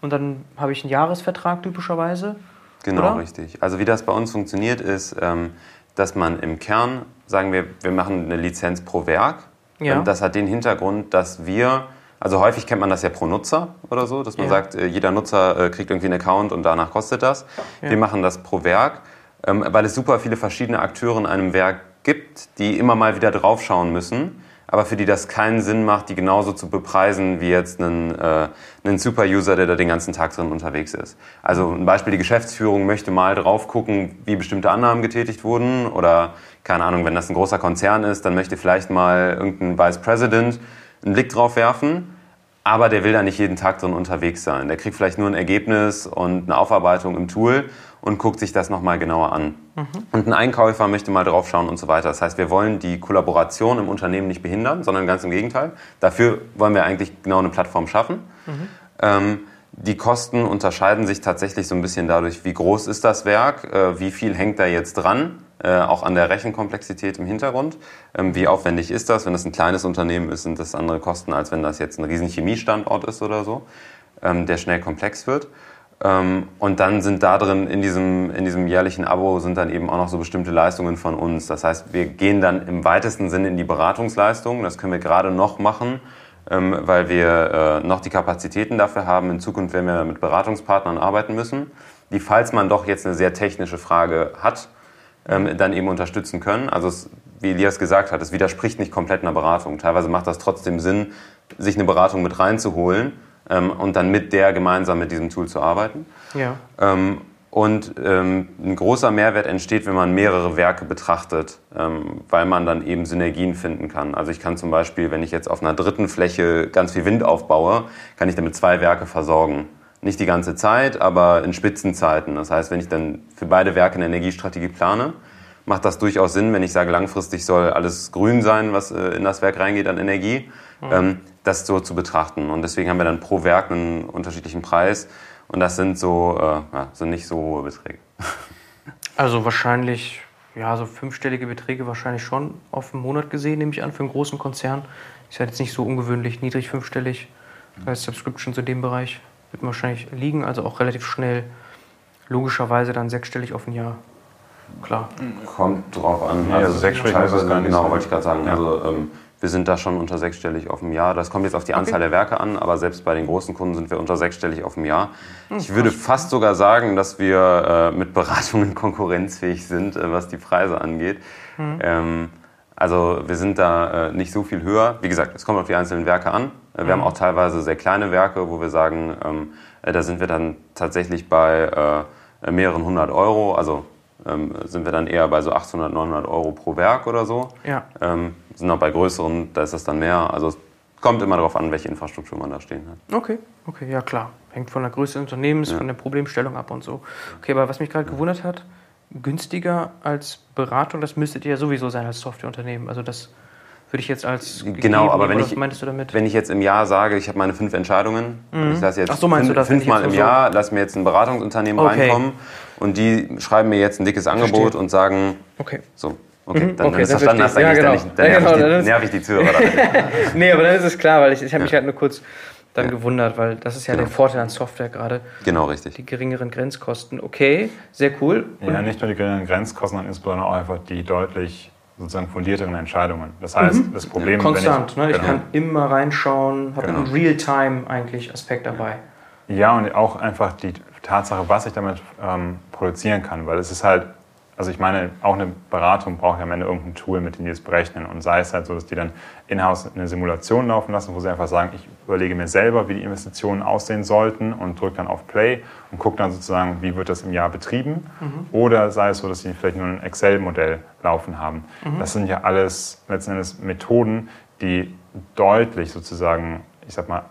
S2: und dann habe ich einen Jahresvertrag typischerweise.
S3: Genau,
S2: Oder?
S3: richtig. Also wie das bei uns funktioniert ist, ähm, dass man im Kern, sagen wir, wir machen eine Lizenz pro Werk.
S2: Ja.
S3: Ähm, Das hat den Hintergrund, dass wir, also häufig kennt man das ja pro Nutzer oder so, dass man
S2: Ja.
S3: sagt, äh, jeder Nutzer äh, kriegt irgendwie einen Account und danach kostet das. Wir machen das pro Werk, ähm, weil es super viele verschiedene Akteure in einem Werk gibt, die immer mal wieder draufschauen müssen, aber für die das keinen Sinn macht, die genauso zu bepreisen wie jetzt einen, äh, einen Super-User, der da den ganzen Tag drin unterwegs ist. Also ein Beispiel, die Geschäftsführung möchte mal drauf gucken, wie bestimmte Annahmen getätigt wurden oder keine Ahnung, wenn das ein großer Konzern ist, dann möchte vielleicht mal irgendein Vice President einen Blick drauf werfen, aber der will da nicht jeden Tag drin unterwegs sein. Der kriegt vielleicht nur ein Ergebnis und eine Aufarbeitung im Tool und guckt sich das nochmal genauer an. Mhm. Und ein Einkäufer möchte mal drauf schauen und so weiter. Das heißt, wir wollen die Kollaboration im Unternehmen nicht behindern, sondern ganz im Gegenteil. Dafür wollen wir eigentlich genau eine Plattform schaffen. Mhm. Ähm, die Kosten unterscheiden sich tatsächlich so ein bisschen dadurch, wie groß ist das Werk, äh, wie viel hängt da jetzt dran, äh, auch an der Rechenkomplexität im Hintergrund. Ähm, wie aufwendig ist das? Wenn das ein kleines Unternehmen ist, sind das andere Kosten, als wenn das jetzt ein riesen Chemiestandort ist oder so, ähm, der schnell komplex wird. Ähm, und dann sind da drin in diesem, in diesem jährlichen Abo sind dann eben auch noch so bestimmte Leistungen von uns. Das heißt, wir gehen dann im weitesten Sinne in die Beratungsleistung. Das können wir gerade noch machen, ähm, weil wir äh, noch die Kapazitäten dafür haben. In Zukunft werden wir mit Beratungspartnern arbeiten müssen, die, falls man doch jetzt eine sehr technische Frage hat, ähm, dann eben unterstützen können. Also es, wie Elias gesagt hat, es widerspricht nicht komplett einer Beratung. Teilweise macht das trotzdem Sinn, sich eine Beratung mit reinzuholen ähm, und dann mit der gemeinsam mit diesem Tool zu arbeiten.
S2: Ja.
S3: Ähm, und ähm, ein großer Mehrwert entsteht, wenn man mehrere Werke betrachtet, ähm, weil man dann eben Synergien finden kann. Also ich kann zum Beispiel, wenn ich jetzt auf einer dritten Fläche ganz viel Wind aufbaue, kann ich damit zwei Werke versorgen. Nicht die ganze Zeit, aber in Spitzenzeiten. Das heißt, wenn ich dann für beide Werke eine Energiestrategie plane, macht das durchaus Sinn, wenn ich sage, langfristig soll alles grün sein, was äh, in das Werk reingeht an Energie, mhm. das so zu betrachten. Und deswegen haben wir dann pro Werk einen unterschiedlichen Preis. Und das sind so, äh, ja, sind nicht so hohe Beträge. [laughs]
S2: Also wahrscheinlich, ja, so fünfstellige Beträge wahrscheinlich schon auf einen Monat gesehen, nehme ich an, für einen großen Konzern. Ist ja jetzt nicht so ungewöhnlich, niedrig fünfstellig. Das Subscriptions in dem Bereich wird man wahrscheinlich liegen, also auch relativ schnell. Logischerweise dann sechsstellig auf ein Jahr. Klar.
S3: Kommt drauf an.
S4: Ja, also sechsstellig ist es gar nicht.
S3: Genau, wollte ich gerade sagen. Ja. Also, ähm, wir sind da schon unter sechsstellig auf dem Jahr. Das kommt jetzt auf die Anzahl okay. der Werke an, aber selbst bei den großen Kunden sind wir unter sechsstellig auf dem Jahr. Hm, ich würde fast sogar sagen, dass wir äh, mit Beratungen [laughs] konkurrenzfähig sind, äh, was die Preise angeht. Mhm. Ähm, also wir sind da äh, nicht so viel höher. Wie gesagt, es kommt auf die einzelnen Werke an. Wir mhm. haben auch teilweise sehr kleine Werke, wo wir sagen, ähm, äh, da sind wir dann tatsächlich bei äh, mehreren hundert Euro. Also ähm, sind wir dann eher bei so 800, 900 Euro pro Werk oder so.
S2: Ja.
S3: Ähm, sind auch bei größeren, da ist das dann mehr. Also es kommt immer darauf an, welche Infrastruktur man da stehen hat.
S2: Okay, okay, ja klar. Hängt von der Größe des Unternehmens, ja. von der Problemstellung ab und so. Okay, aber was mich gerade gewundert hat, günstiger als Beratung, das müsstet ihr ja sowieso sein als Softwareunternehmen. Also das würde ich jetzt als
S3: genau, aber wenn ich
S2: meintest du damit?
S3: wenn ich jetzt im Jahr sage, ich habe meine fünf Entscheidungen, mhm. ich lasse jetzt
S2: so, fünf,
S3: fünfmal im so Jahr, lass mir jetzt ein Beratungsunternehmen okay. reinkommen und die schreiben mir jetzt ein dickes Angebot Versteht. und sagen,
S2: okay,
S3: so. Okay, mhm. dann, okay, wenn du es verstanden hast, dann, ja, genau. dann, dann ja, genau, nerv, ich die, nerv ich die Zuhörer. [laughs]
S2: nee, aber dann ist es klar, weil ich, ich habe mich halt nur kurz dann ja. gewundert, weil das ist ja genau. der Vorteil an Software gerade.
S3: Genau, richtig.
S2: Die geringeren Grenzkosten. Okay, sehr cool.
S4: Und ja, nicht nur die geringeren Grenzkosten, sondern insbesondere auch einfach die deutlich sozusagen fundierteren Entscheidungen. Das heißt, mhm. das Problem
S2: Konstant, ich, ne? ich genau. kann immer reinschauen, habe genau. einen Real-Time eigentlich Aspekt dabei.
S4: Ja, und auch einfach die Tatsache, was ich damit ähm, produzieren kann, weil es ist halt also ich meine, auch eine Beratung braucht ja am Ende irgendein Tool, mit dem die es berechnen. Und sei es halt so, dass die dann in-house eine Simulation laufen lassen, wo sie einfach sagen, ich überlege mir selber, wie die Investitionen aussehen sollten und drücke dann auf Play und gucke dann sozusagen, wie wird das im Jahr betrieben. Mhm. Oder sei es so, dass sie vielleicht nur ein Excel-Modell laufen haben. Mhm. Das sind ja alles letzten Endes Methoden, die deutlich sozusagen, ich sag mal,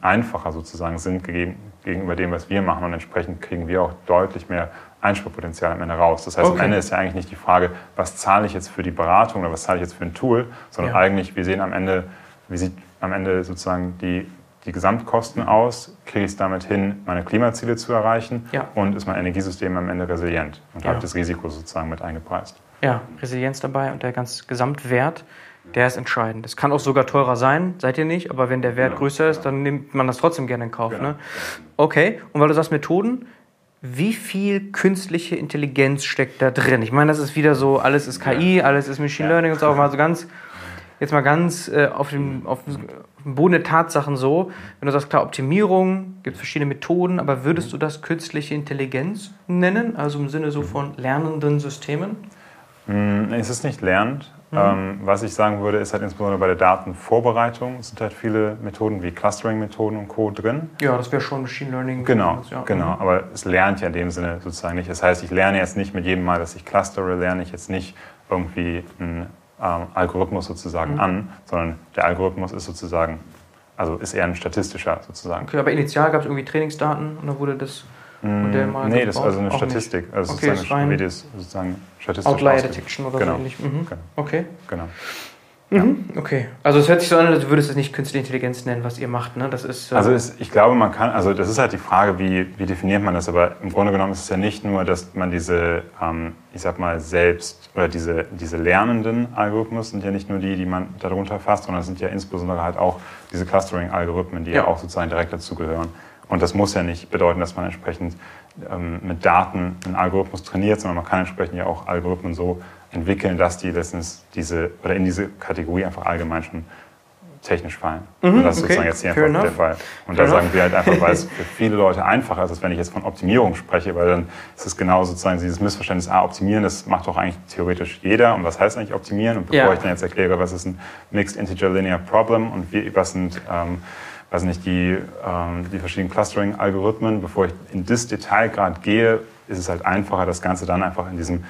S4: einfacher sozusagen sind gegenüber dem, was wir machen und entsprechend kriegen wir auch deutlich mehr Einsparpotenzial am Ende raus. Das heißt, okay. am Ende ist ja eigentlich nicht die Frage, was zahle ich jetzt für die Beratung oder was zahle ich jetzt für ein Tool, sondern ja. eigentlich, wir sehen am Ende, wie sieht am Ende sozusagen die, die Gesamtkosten aus, kriege ich es damit hin, meine Klimaziele zu erreichen
S2: ja.
S4: und ist mein Energiesystem am Ende resilient und ja. habe das Risiko sozusagen mit eingepreist.
S2: Ja, Resilienz dabei und der ganze Gesamtwert, der ist entscheidend. Das kann auch sogar teurer sein, seid ihr nicht, aber wenn der Wert genau. größer ist, dann nimmt man das trotzdem gerne in Kauf. Genau. Ne? Okay, und weil du sagst Methoden, wie viel künstliche Intelligenz steckt da drin? Ich meine, das ist wieder so, alles ist KI, alles ist Machine Learning und so, aber mal so ganz, jetzt mal ganz äh, auf, dem, auf dem Boden der Tatsachen so, wenn du sagst, klar, Optimierung, gibt es verschiedene Methoden, aber würdest du das künstliche Intelligenz nennen, also im Sinne so von lernenden Systemen?
S4: Mm, es ist nicht lernend, Mhm. Ähm, was ich sagen würde, ist halt insbesondere bei der Datenvorbereitung sind halt viele Methoden wie Clustering-Methoden und Co. drin.
S2: Ja, das wäre schon Machine Learning.
S4: Genau, ja. genau. Mhm. Aber es lernt ja in dem Sinne sozusagen nicht. Das heißt, ich lerne jetzt nicht mit jedem Mal, dass ich clustere, lerne ich jetzt nicht irgendwie einen ähm, Algorithmus sozusagen mhm. an, sondern der Algorithmus ist sozusagen, also ist eher ein statistischer sozusagen.
S2: Okay, aber initial gab es irgendwie Trainingsdaten und dann wurde das Modell
S4: mal Nee, das ist also eine Statistik. Also
S2: okay,
S4: sozusagen, das sozusagen
S2: statistisch Outlier Detection oder
S4: genau.
S2: so ähnlich. Mhm.
S4: Genau.
S2: Okay.
S4: Genau.
S2: Mhm. Okay. Also es hört sich so an, als würdest du es nicht künstliche Intelligenz nennen, was ihr macht. Ne? Das ist,
S4: äh also ist, ich glaube, man kann, also das ist halt die Frage, wie, wie definiert man das, aber im Grunde genommen ist es ja nicht nur, dass man diese, ähm, ich sag mal, selbst oder diese, diese lernenden Algorithmen sind ja nicht nur die, die man darunter fasst, sondern es sind ja insbesondere halt auch diese Clustering-Algorithmen, die ja. ja auch sozusagen direkt dazu gehören. Und das muss ja nicht bedeuten, dass man entsprechend ähm, mit Daten einen Algorithmus trainiert, sondern man kann entsprechend ja auch Algorithmen so entwickeln, dass die letztens diese oder in diese Kategorie einfach allgemein schon technisch fallen.
S2: Mhm,
S4: und das
S2: ist
S4: okay. sozusagen jetzt hier Fair einfach enough. der Fall. Und Fair da sagen wir halt einfach, weil es [laughs] für viele Leute einfacher ist, als wenn ich jetzt von Optimierung spreche, weil dann ist es genau sozusagen dieses Missverständnis, ah, optimieren, das macht doch eigentlich theoretisch jeder. Und was heißt eigentlich optimieren? Und bevor ja. ich dann jetzt erkläre, was ist ein Mixed Integer Linear Problem und wie, was sind ähm, weiß nicht, die, ähm, die verschiedenen Clustering-Algorithmen. Bevor ich in das Detail gerade gehe, ist es halt einfacher, das Ganze dann einfach in diesem,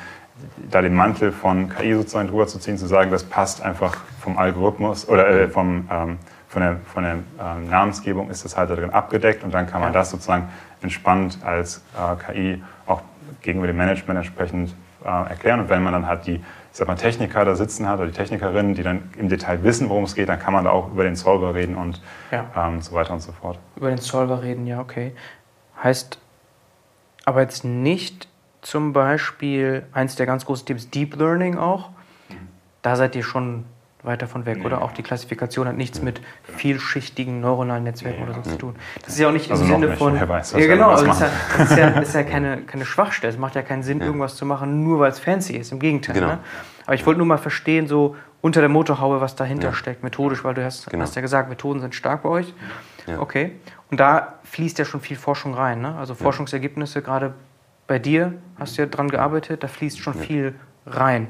S4: da den Mantel von KI sozusagen drüber zu ziehen, zu sagen, das passt einfach vom Algorithmus oder äh, vom, ähm, von der, von der ähm, Namensgebung ist das halt da drin abgedeckt und dann kann man das sozusagen entspannt als äh, KI auch gegenüber dem Management entsprechend äh, erklären. Und wenn man dann halt die ich sag mal, Techniker da sitzen hat oder die Technikerinnen, die dann im Detail wissen, worum es geht, dann kann man da auch über den Solver reden und ja. ähm, so weiter und so fort.
S2: Über den Solver reden, ja, okay. Heißt aber jetzt nicht zum Beispiel eins der ganz großen Themen Deep Learning auch. Da seid ihr schon weit davon weg, nee. oder? Auch die Klassifikation hat nichts nee. mit vielschichtigen neuronalen Netzwerken nee. oder so zu tun. Das ist ja auch nicht
S4: also
S2: im Sinne
S4: nicht.
S2: von.
S4: Wer weiß,
S2: ja, genau, also das ist ja, das ist ja, das ist ja keine, keine Schwachstelle. Es macht ja keinen Sinn, ja. irgendwas zu machen, nur weil es fancy ist. Im Gegenteil. Genau. Ne? Aber ich wollte nur mal verstehen, so unter der Motorhaube, was dahinter ja. steckt, methodisch, weil du hast, genau. hast, ja gesagt, Methoden sind stark bei euch. Okay. Und da fließt ja schon viel Forschung rein. Ne? Also Forschungsergebnisse, gerade bei dir hast du ja dran gearbeitet, da fließt schon viel rein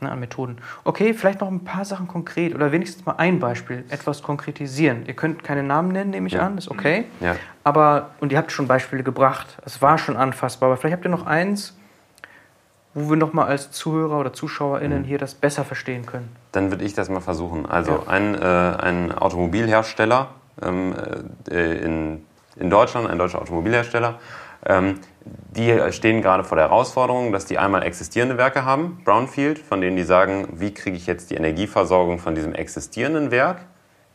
S2: ne, an Methoden. Okay, vielleicht noch ein paar Sachen konkret oder wenigstens mal ein Beispiel, etwas konkretisieren. Ihr könnt keine Namen nennen, nehme ich ja. an, ist okay.
S3: Ja.
S2: Aber, und ihr habt schon Beispiele gebracht, es war schon anfassbar, aber vielleicht habt ihr noch eins, wo wir noch mal als Zuhörer oder ZuschauerInnen mhm. hier das besser verstehen können.
S3: Dann würde ich das mal versuchen. Also ja. ein, äh, ein Automobilhersteller ähm, äh, in, in Deutschland, ein deutscher Automobilhersteller, ähm, die stehen gerade vor der Herausforderung, dass die einmal existierende Werke haben, Brownfield, von denen die sagen, wie kriege ich jetzt die Energieversorgung von diesem existierenden Werk,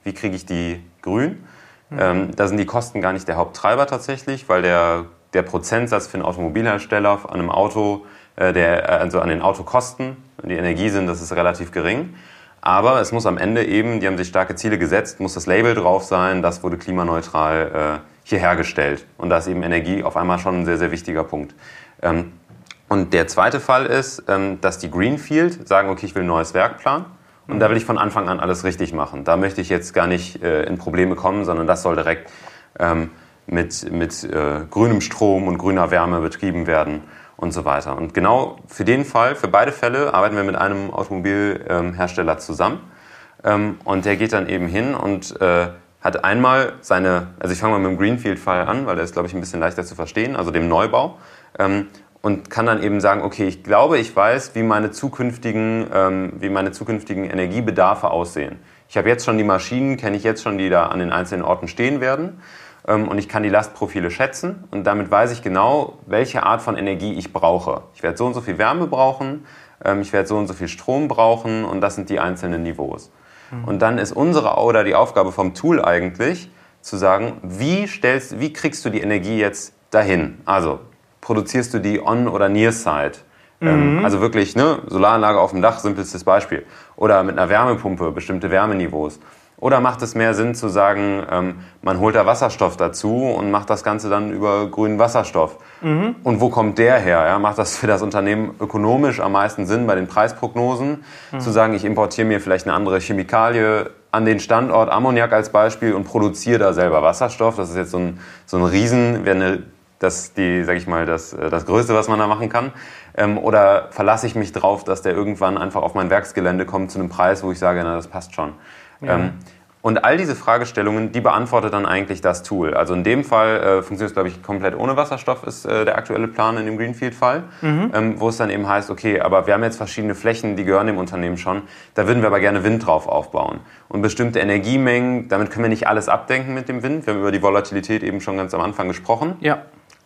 S3: wie kriege ich die grün. Mhm. Ähm, da sind die Kosten gar nicht der Haupttreiber tatsächlich, weil der, der Prozentsatz für einen Automobilhersteller an einem Auto, äh, der, äh, also an den Autokosten, die Energie sind, das ist relativ gering. Aber es muss am Ende eben, die haben sich starke Ziele gesetzt, muss das Label drauf sein, das wurde klimaneutral äh, hier hergestellt. Und da ist eben Energie auf einmal schon ein sehr, sehr wichtiger Punkt. Ähm, und der zweite Fall ist, ähm, dass die Greenfield sagen, okay, ich will ein neues Werk planen. Und da will ich von Anfang an alles richtig machen. Da möchte ich jetzt gar nicht äh, in Probleme kommen, sondern das soll direkt ähm, mit, mit äh, grünem Strom und grüner Wärme betrieben werden und so weiter. Und genau für den Fall, für beide Fälle, arbeiten wir mit einem Automobilhersteller zusammen. Und der geht dann eben hin und äh, hat einmal seine, also ich fange mal mit dem Greenfield-Fall an, weil der ist, glaube ich, ein bisschen leichter zu verstehen, also dem Neubau. Ähm, und kann dann eben sagen, okay, ich glaube, ich weiß, wie meine zukünftigen, ähm, wie meine zukünftigen Energiebedarfe aussehen. Ich habe jetzt schon die Maschinen, kenne ich jetzt schon, die da an den einzelnen Orten stehen werden. Ähm, und ich kann die Lastprofile schätzen und damit weiß ich genau, welche Art von Energie ich brauche. Ich werde so und so viel Wärme brauchen, ähm, ich werde so und so viel Strom brauchen und das sind die einzelnen Niveaus. Und dann ist unsere oder die Aufgabe vom Tool eigentlich zu sagen, wie, stellst, wie kriegst du die Energie jetzt dahin? Also produzierst du die on- oder near-side? Ähm, mhm. also wirklich, ne, Solaranlage auf dem Dach, simpelstes Beispiel. Oder mit einer Wärmepumpe, bestimmte Wärmeniveaus. Oder macht es mehr Sinn zu sagen, ähm, man holt da Wasserstoff dazu und macht das Ganze dann über grünen Wasserstoff? Mhm. Und wo kommt der her? Ja? Macht das für das Unternehmen ökonomisch am meisten Sinn bei den Preisprognosen, mhm. zu sagen, ich importiere mir vielleicht eine andere Chemikalie an den Standort Ammoniak als Beispiel und produziere da selber Wasserstoff? Das ist jetzt so ein, so ein Riesen, wäre eine das, die, sag ich mal, das, äh, das Größte, was man da machen kann? Ähm, oder verlasse ich mich drauf, dass der irgendwann einfach auf mein Werksgelände kommt zu einem Preis, wo ich sage, na, das passt schon? Ja. Ähm, und all diese Fragestellungen, die beantwortet dann eigentlich das Tool. Also in dem Fall äh, funktioniert es, glaube ich, komplett ohne Wasserstoff, ist äh, der aktuelle Plan in dem Greenfield-Fall, mhm. ähm, wo es dann eben heißt, okay, aber wir haben jetzt verschiedene Flächen, die gehören dem Unternehmen schon, da würden wir aber gerne Wind drauf aufbauen. Und bestimmte Energiemengen, damit können wir nicht alles abdenken mit dem Wind. Wir haben über die Volatilität eben schon ganz am Anfang gesprochen.
S2: Ja.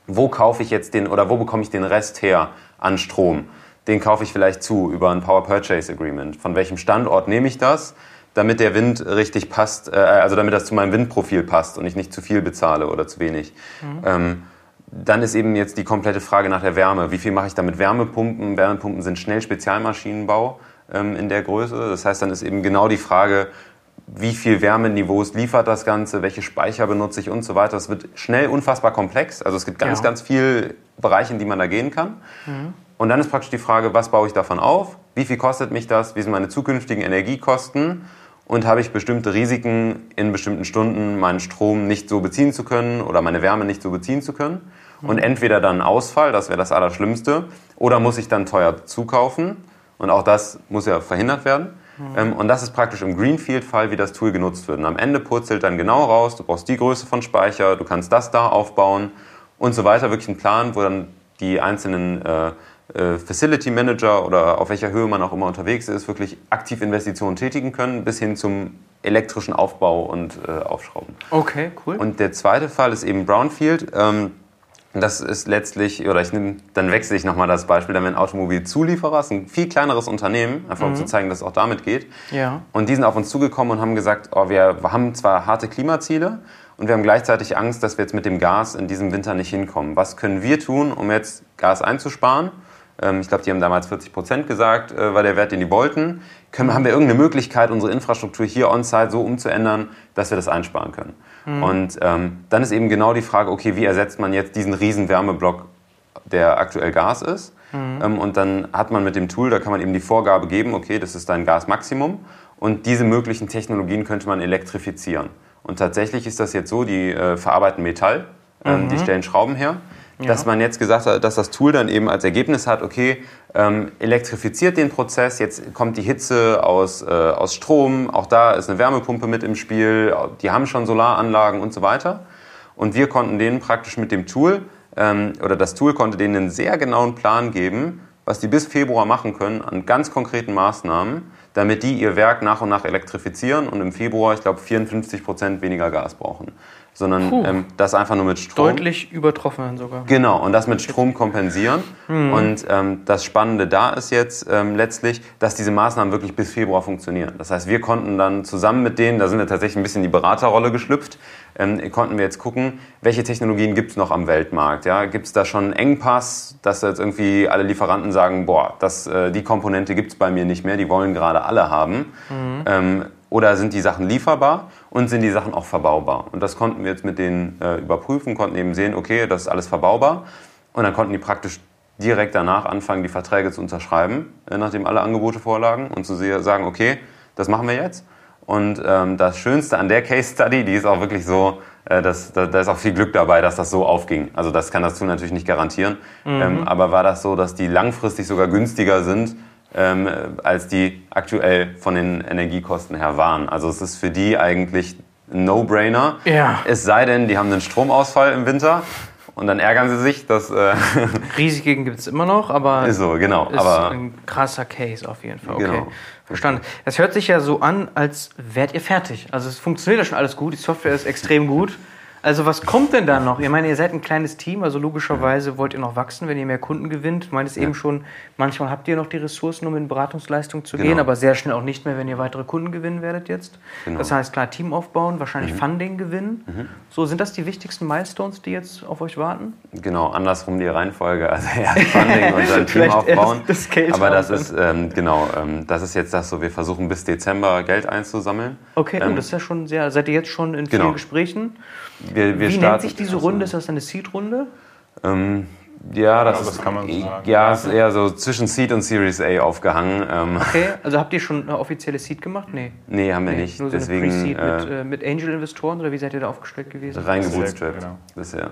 S3: Wo kaufe ich jetzt den oder wo bekomme ich den Rest her an Strom? Den kaufe ich vielleicht zu über ein Power Purchase Agreement. Von welchem Standort nehme ich das? Damit der Wind richtig passt, äh, also damit das zu meinem Windprofil passt und ich nicht zu viel bezahle oder zu wenig. Mhm. Ähm, dann ist eben jetzt die komplette Frage nach der Wärme. Wie viel mache ich da mit Wärmepumpen? Wärmepumpen sind schnell Spezialmaschinenbau ähm, in der Größe. Das heißt, dann ist eben genau die Frage, wie viel Wärmeniveaus liefert das Ganze, welche Speicher benutze ich und so weiter. Das wird schnell unfassbar komplex. Also es gibt ganz, ja. ganz viele Bereiche, in die man da gehen kann. Mhm. Und dann ist praktisch die Frage, was baue ich davon auf? Wie viel kostet mich das? Wie sind meine zukünftigen Energiekosten? Und habe ich bestimmte Risiken, in bestimmten Stunden meinen Strom nicht so beziehen zu können oder meine Wärme nicht so beziehen zu können. Und entweder dann Ausfall, das wäre das Allerschlimmste, oder muss ich dann teuer zukaufen. Und auch das muss ja verhindert werden. Mhm. Und das ist praktisch im Greenfield-Fall, wie das Tool genutzt wird. Und am Ende purzelt dann genau raus, du brauchst die Größe von Speicher, du kannst das da aufbauen und so weiter. Wirklich ein Plan, wo dann die einzelnen äh, Facility Manager oder auf welcher Höhe man auch immer unterwegs ist, wirklich aktiv Investitionen tätigen können, bis hin zum elektrischen Aufbau und äh, Aufschrauben.
S2: Okay, cool.
S3: Und der zweite Fall ist eben Brownfield. Ähm, das ist letztlich, oder ich nehme, dann wechsle ich nochmal das Beispiel, dann ein Automobilzulieferer, ist ein viel kleineres Unternehmen, einfach um mhm. zu zeigen, dass es auch damit geht.
S2: Ja.
S3: Und die sind auf uns zugekommen und haben gesagt, oh, wir haben zwar harte Klimaziele und wir haben gleichzeitig Angst, dass wir jetzt mit dem Gas in diesem Winter nicht hinkommen. Was können wir tun, um jetzt Gas einzusparen? Ähm, ich glaube, die haben damals 40 Prozent gesagt, äh, war der Wert, den die wollten. Können, haben wir irgendeine Möglichkeit, unsere Infrastruktur hier on-site so umzuändern, dass wir das einsparen können? Mhm. Und ähm, dann ist eben genau die Frage, okay, wie ersetzt man jetzt diesen riesen Wärmeblock, der aktuell Gas ist? Mhm. Ähm, und dann hat man mit dem Tool, da kann man eben die Vorgabe geben, okay, das ist dein Gasmaximum. Und diese möglichen Technologien könnte man elektrifizieren. Und tatsächlich ist das jetzt so, die äh, verarbeiten Metall, ähm, mhm. die stellen Schrauben her ja. dass man jetzt gesagt hat, dass das Tool dann eben als Ergebnis hat, okay, ähm, elektrifiziert den Prozess, jetzt kommt die Hitze aus, äh, aus Strom, auch da ist eine Wärmepumpe mit im Spiel, die haben schon Solaranlagen und so weiter. Und wir konnten denen praktisch mit dem Tool, ähm, oder das Tool konnte denen einen sehr genauen Plan geben, was die bis Februar machen können an ganz konkreten Maßnahmen, damit die ihr Werk nach und nach elektrifizieren und im Februar, ich glaube, 54 Prozent weniger Gas brauchen sondern ähm, das einfach nur mit Strom.
S2: Deutlich übertroffen sogar.
S3: Genau, und das mit Strom kompensieren. Mhm. Und ähm, das Spannende da ist jetzt ähm, letztlich, dass diese Maßnahmen wirklich bis Februar funktionieren. Das heißt, wir konnten dann zusammen mit denen, da sind wir tatsächlich ein bisschen in die Beraterrolle geschlüpft, ähm, konnten wir jetzt gucken, welche Technologien gibt es noch am Weltmarkt. Ja? Gibt es da schon einen Engpass, dass jetzt irgendwie alle Lieferanten sagen, boah, das, äh, die Komponente gibt es bei mir nicht mehr, die wollen gerade alle haben. Mhm. Oder sind die Sachen lieferbar und sind die Sachen auch verbaubar? Und das konnten wir jetzt mit denen äh, überprüfen, konnten eben sehen, okay, das ist alles verbaubar. Und dann konnten die praktisch direkt danach anfangen, die Verträge zu unterschreiben, äh, nachdem alle Angebote vorlagen und zu sagen, okay, das machen wir jetzt. Und ähm, das Schönste an der Case Study, die ist auch wirklich so, äh, dass, da, da, ist auch viel Glück dabei, dass das so aufging. Also das kann das Tool natürlich nicht garantieren. Mhm. Ähm, aber war das so, dass die langfristig sogar günstiger sind, ähm, als die aktuell von den Energiekosten her waren. Also es ist für die eigentlich ein No-Brainer.
S2: Ja.
S3: Es sei denn, die haben einen Stromausfall im Winter und dann ärgern sie sich, dass. Äh [laughs]
S2: Risiken gibt es immer noch, aber.
S3: Ist so, genau.
S2: Ist
S3: aber
S2: ein krasser Case auf jeden Fall. Okay.
S3: Genau.
S2: Verstanden. Es hört sich ja so an, als wärt ihr fertig. Also es funktioniert ja schon alles gut, die Software ist extrem gut. Also was kommt denn da noch? Ich meine, ihr seid ein kleines Team, also logischerweise wollt ihr noch wachsen, wenn ihr mehr Kunden gewinnt. Du meintest ja. eben schon, manchmal habt ihr noch die Ressourcen, um in Beratungsleistung zu genau. gehen, aber sehr schnell auch nicht mehr, wenn ihr weitere Kunden gewinnen werdet jetzt. Genau. Das heißt, klar, Team aufbauen, wahrscheinlich mhm. Funding gewinnen. Mhm. So, sind das die wichtigsten Milestones, die jetzt auf euch warten?
S3: Genau, andersrum die Reihenfolge. Also [laughs] erst Funding und dann Team aufbauen. Das aber das ist, ähm, genau, ähm, das ist jetzt das so, wir versuchen bis Dezember Geld einzusammeln.
S2: Okay, ähm, und das ist ja schon sehr, seid ihr jetzt schon in vielen genau. Gesprächen?
S3: Wir, wir
S2: Wie nennt sich diese Runde? Ist das eine Seed-Runde?
S3: Ähm, ja, das, ja, das kann man so sagen. Ja, ist eher so zwischen Seed und Series A aufgehangen.
S2: Ähm. Okay, also habt ihr schon eine offizielle Seed gemacht? Nee.
S3: Nee, haben wir nee, nicht.
S2: Nur so
S3: Deswegen,
S2: eine Pre-Seed äh, mit, äh, mit Angel-Investoren oder wie seid ihr da aufgestellt gewesen?
S3: Reingebootstrapped genau. bisher.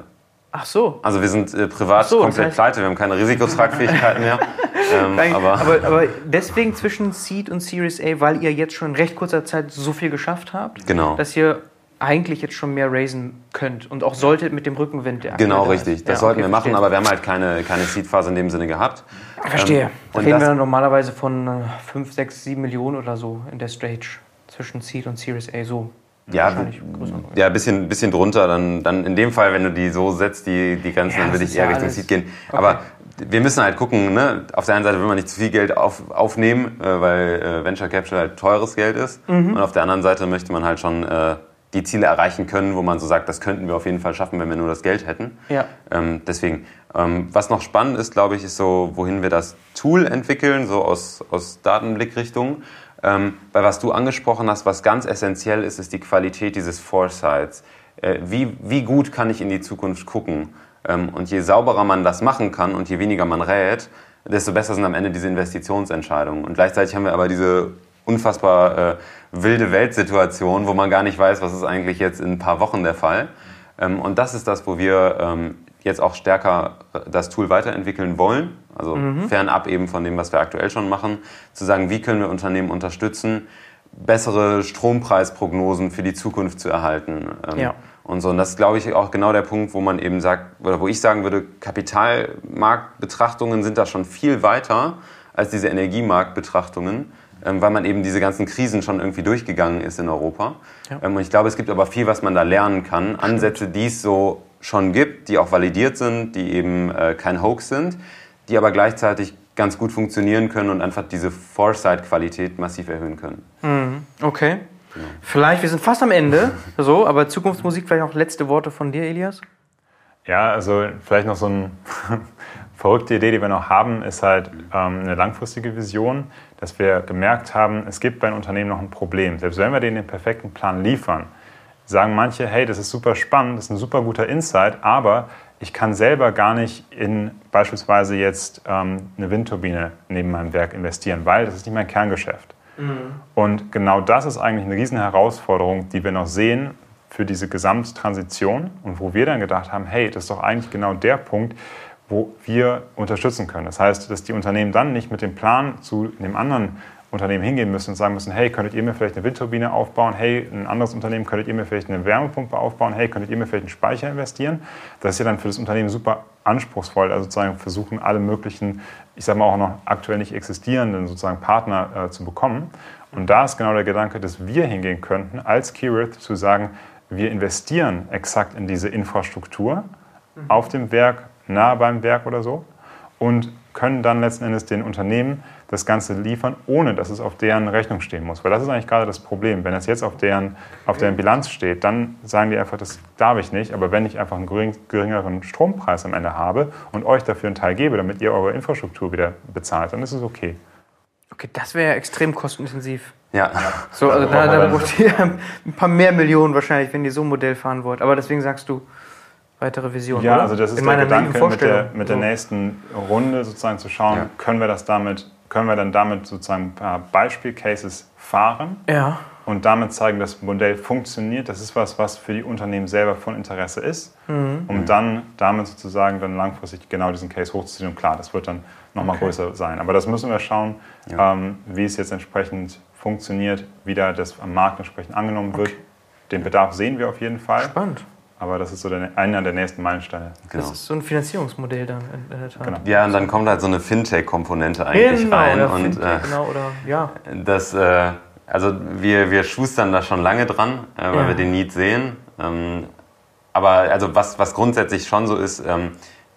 S2: Ach so.
S3: Also wir sind äh, privat
S2: so, das
S3: komplett
S2: heißt-
S3: pleite, wir haben keine Risikotragfähigkeit mehr. [laughs] ähm,
S2: Nein,
S3: aber,
S2: aber, aber deswegen zwischen Seed und Series A, weil ihr jetzt schon in recht kurzer Zeit so viel geschafft habt,
S3: Genau.
S2: dass ihr eigentlich jetzt schon mehr raisen könnt und auch solltet mit dem Rückenwind, der
S3: genau richtig, das
S2: Ja,
S3: sollten
S2: okay,
S3: wir machen,
S2: verstehe.
S3: aber wir haben halt keine, keine Seed-Phase in dem Sinne gehabt.
S2: Verstehe.
S3: Ähm,
S2: da reden wir normalerweise von 5, 6, 7 Millionen oder so in der Stage zwischen Seed und Series A so.
S3: Ja, ja, ein bisschen, bisschen drunter. Dann, dann in dem Fall, wenn du die so setzt, die, die Grenzen,
S2: Ja,
S3: dann würde ich eher
S2: ja
S3: Richtung
S2: alles-
S3: Seed gehen.
S2: Okay.
S3: Aber wir müssen halt gucken, ne? auf der einen Seite will man nicht zu viel Geld auf, aufnehmen, äh, weil äh, Venture Capital halt teures Geld ist.
S2: Mhm.
S3: Und auf der anderen Seite möchte man halt schon äh, die Ziele erreichen können, wo man so sagt, das könnten wir auf jeden Fall schaffen, wenn wir nur das Geld hätten.
S2: Ja.
S3: Ähm, deswegen, ähm, was noch spannend ist, glaube ich, ist so, wohin wir das Tool entwickeln, so aus, aus Datenblickrichtung. Ähm, weil was du angesprochen hast, was ganz essentiell ist, ist die Qualität dieses Foresights. Äh, wie, wie gut kann ich in die Zukunft gucken? Ähm, und je sauberer man das machen kann und je weniger man rät, desto besser sind am Ende diese Investitionsentscheidungen. Und gleichzeitig haben wir aber diese unfassbar äh, wilde Weltsituation, wo man gar nicht weiß, was ist eigentlich jetzt in ein paar Wochen der Fall. Ähm, und das ist das, wo wir ähm, jetzt auch stärker das Tool weiterentwickeln wollen, also fernab eben von dem, was wir aktuell schon machen, zu sagen, wie können wir Unternehmen unterstützen, bessere Strompreisprognosen für die Zukunft zu erhalten. Ähm,
S2: Ja.
S3: Und so, und das ist, glaube ich, auch genau der Punkt, wo man eben sagt, oder wo ich sagen würde, Kapitalmarktbetrachtungen sind da schon viel weiter als diese Energiemarktbetrachtungen, ähm, weil man eben diese ganzen Krisen schon irgendwie durchgegangen ist in Europa.
S2: Ja.
S3: Ähm, und ich glaube, es gibt aber viel, was man da lernen kann. Ansätze, die es so schon gibt, die auch validiert sind, die eben äh, kein Hoax sind, die aber gleichzeitig ganz gut funktionieren können und einfach diese Foresight-Qualität massiv erhöhen können.
S2: Okay. Vielleicht, wir sind fast am Ende, [laughs] so, aber Zukunftsmusik, vielleicht noch letzte Worte von dir, Elias?
S4: Ja, also vielleicht noch so eine verrückte Idee, die wir noch haben, ist halt ähm, eine langfristige Vision, dass wir gemerkt haben, es gibt bei einem Unternehmen noch ein Problem. Selbst wenn wir denen den perfekten Plan liefern, sagen manche, hey, das ist super spannend, das ist ein super guter Insight, aber ich kann selber gar nicht in beispielsweise jetzt ähm, eine Windturbine neben meinem Werk investieren, weil das ist nicht mein Kerngeschäft. Und genau das ist eigentlich eine riesen Herausforderung, die wir noch sehen für diese Gesamttransition und wo wir dann gedacht haben, hey, das ist doch eigentlich genau der Punkt, wo wir unterstützen können. Das heißt, dass die Unternehmen dann nicht mit dem Plan zu dem anderen Unternehmen hingehen müssen und sagen müssen, hey, könntet ihr mir vielleicht eine Windturbine aufbauen? Hey, ein anderes Unternehmen, könntet ihr mir vielleicht eine Wärmepumpe aufbauen? Hey, könntet ihr mir vielleicht einen Speicher investieren? Das ist ja dann für das Unternehmen super anspruchsvoll, also sozusagen versuchen, alle möglichen, ich sage mal auch noch aktuell nicht existierenden sozusagen Partner äh, zu bekommen. Und da ist genau der Gedanke, dass wir hingehen könnten, als Keyrith zu sagen, wir investieren exakt in diese Infrastruktur auf dem Werk, nahe beim Werk oder so und können dann letzten Endes den Unternehmen das Ganze liefern, ohne dass es auf deren Rechnung stehen muss. Weil das ist eigentlich gerade das Problem. Wenn es jetzt auf deren, auf deren Bilanz steht, dann sagen die einfach, das darf ich nicht. Aber wenn ich einfach einen gering- geringeren Strompreis am Ende habe und euch dafür einen Teil gebe, damit ihr eure Infrastruktur wieder bezahlt, dann ist es okay.
S2: Okay, das wäre ja extrem kostenintensiv.
S3: Ja.
S2: So, also da, da braucht ihr [laughs] ein paar mehr Millionen wahrscheinlich, wenn ihr so ein Modell fahren wollt. Aber deswegen sagst du, weitere Vision.
S4: Ja,
S2: oder?
S4: also das ist
S2: In
S4: der Gedanke mit der, mit der
S2: So.
S4: nächsten Runde sozusagen zu schauen,
S3: Ja.
S4: können wir das damit, können wir dann damit sozusagen ein paar Beispielcases fahren
S2: Ja,
S4: und damit zeigen, dass das Modell funktioniert. Das ist was, was für die Unternehmen selber von Interesse ist, um dann damit sozusagen dann langfristig genau diesen Case hochzuziehen. Und klar, das wird dann nochmal
S2: Okay.
S4: größer sein. Aber das müssen wir schauen,
S3: Ja.
S4: ähm, wie es jetzt entsprechend funktioniert, wie da das am Markt entsprechend angenommen wird. Den Bedarf sehen wir auf jeden Fall,
S2: spannend.
S4: Aber das ist so der, einer der nächsten Meilensteine.
S3: Genau.
S2: Das ist so ein Finanzierungsmodell dann in, in der Tat.
S4: Genau.
S3: Ja, und dann kommt halt so eine Fintech-Komponente eigentlich
S2: Genau,
S3: rein.
S2: ja,
S3: und
S2: Fintech,
S3: äh,
S2: genau, oder ja.
S3: das, äh, also wir, wir schustern da schon lange dran, äh, weil
S2: Ja.
S3: wir den Need sehen. Ähm, aber also was, was grundsätzlich schon so ist, ähm,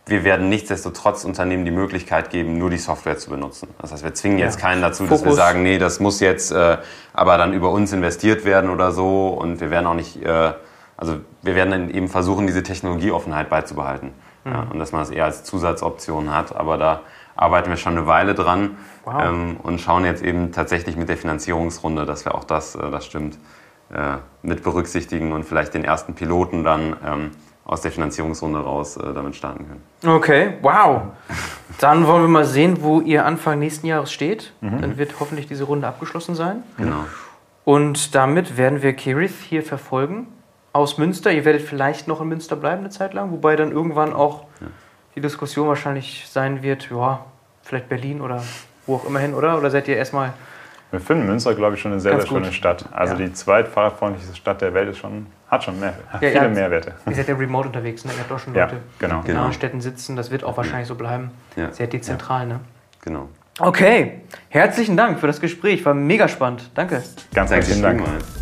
S3: wir werden nichtsdestotrotz Unternehmen die Möglichkeit geben, nur die Software zu benutzen. Das heißt, wir zwingen jetzt
S2: Ja.
S3: keinen dazu, dass wir
S2: Fokus.
S3: sagen, nee, das muss jetzt äh, aber dann über uns investiert werden oder so. Und wir werden auch nicht, äh, also wir werden dann eben versuchen, diese Technologieoffenheit beizubehalten.
S2: Mhm.
S3: Ja, und dass man es eher als Zusatzoption hat. Aber da arbeiten wir schon eine Weile dran
S2: Wow.
S3: ähm, und schauen jetzt eben tatsächlich mit der Finanzierungsrunde, dass wir auch das, äh, das stimmt, äh, mit berücksichtigen und vielleicht den ersten Piloten dann ähm, aus der Finanzierungsrunde raus äh, damit starten können.
S2: Okay, wow. [laughs] Dann wollen wir mal sehen, wo ihr Anfang nächsten Jahres steht. Dann wird hoffentlich diese Runde abgeschlossen sein.
S3: Genau.
S2: Und damit werden wir Kirith hier verfolgen aus Münster. Ihr werdet vielleicht noch in Münster bleiben eine Zeit lang, wobei dann irgendwann auch die Diskussion wahrscheinlich sein wird, ja, vielleicht Berlin oder wo auch immer hin, oder? Oder seid ihr erstmal
S4: Wir finden Münster, glaube ich, schon eine sehr, sehr schöne
S2: gut.
S4: Stadt. Also
S2: Ja.
S4: die zweitfahrradfreundlichste Stadt der Welt ist schon, hat schon mehr,
S2: Ja,
S4: viele
S2: ja.
S4: Mehrwerte.
S2: Ihr seid ja remote unterwegs, ne? Ihr habt auch schon
S4: Ja,
S2: Leute,
S4: genau.
S2: die in
S3: Genau.
S2: anderen Städten sitzen. Das wird auch wahrscheinlich so bleiben.
S3: Ja.
S2: Sehr dezentral, ne?
S3: Genau.
S2: Okay, herzlichen Dank für das Gespräch. War mega spannend. Danke.
S4: Ganz herzlichen Dank.
S3: vielmals.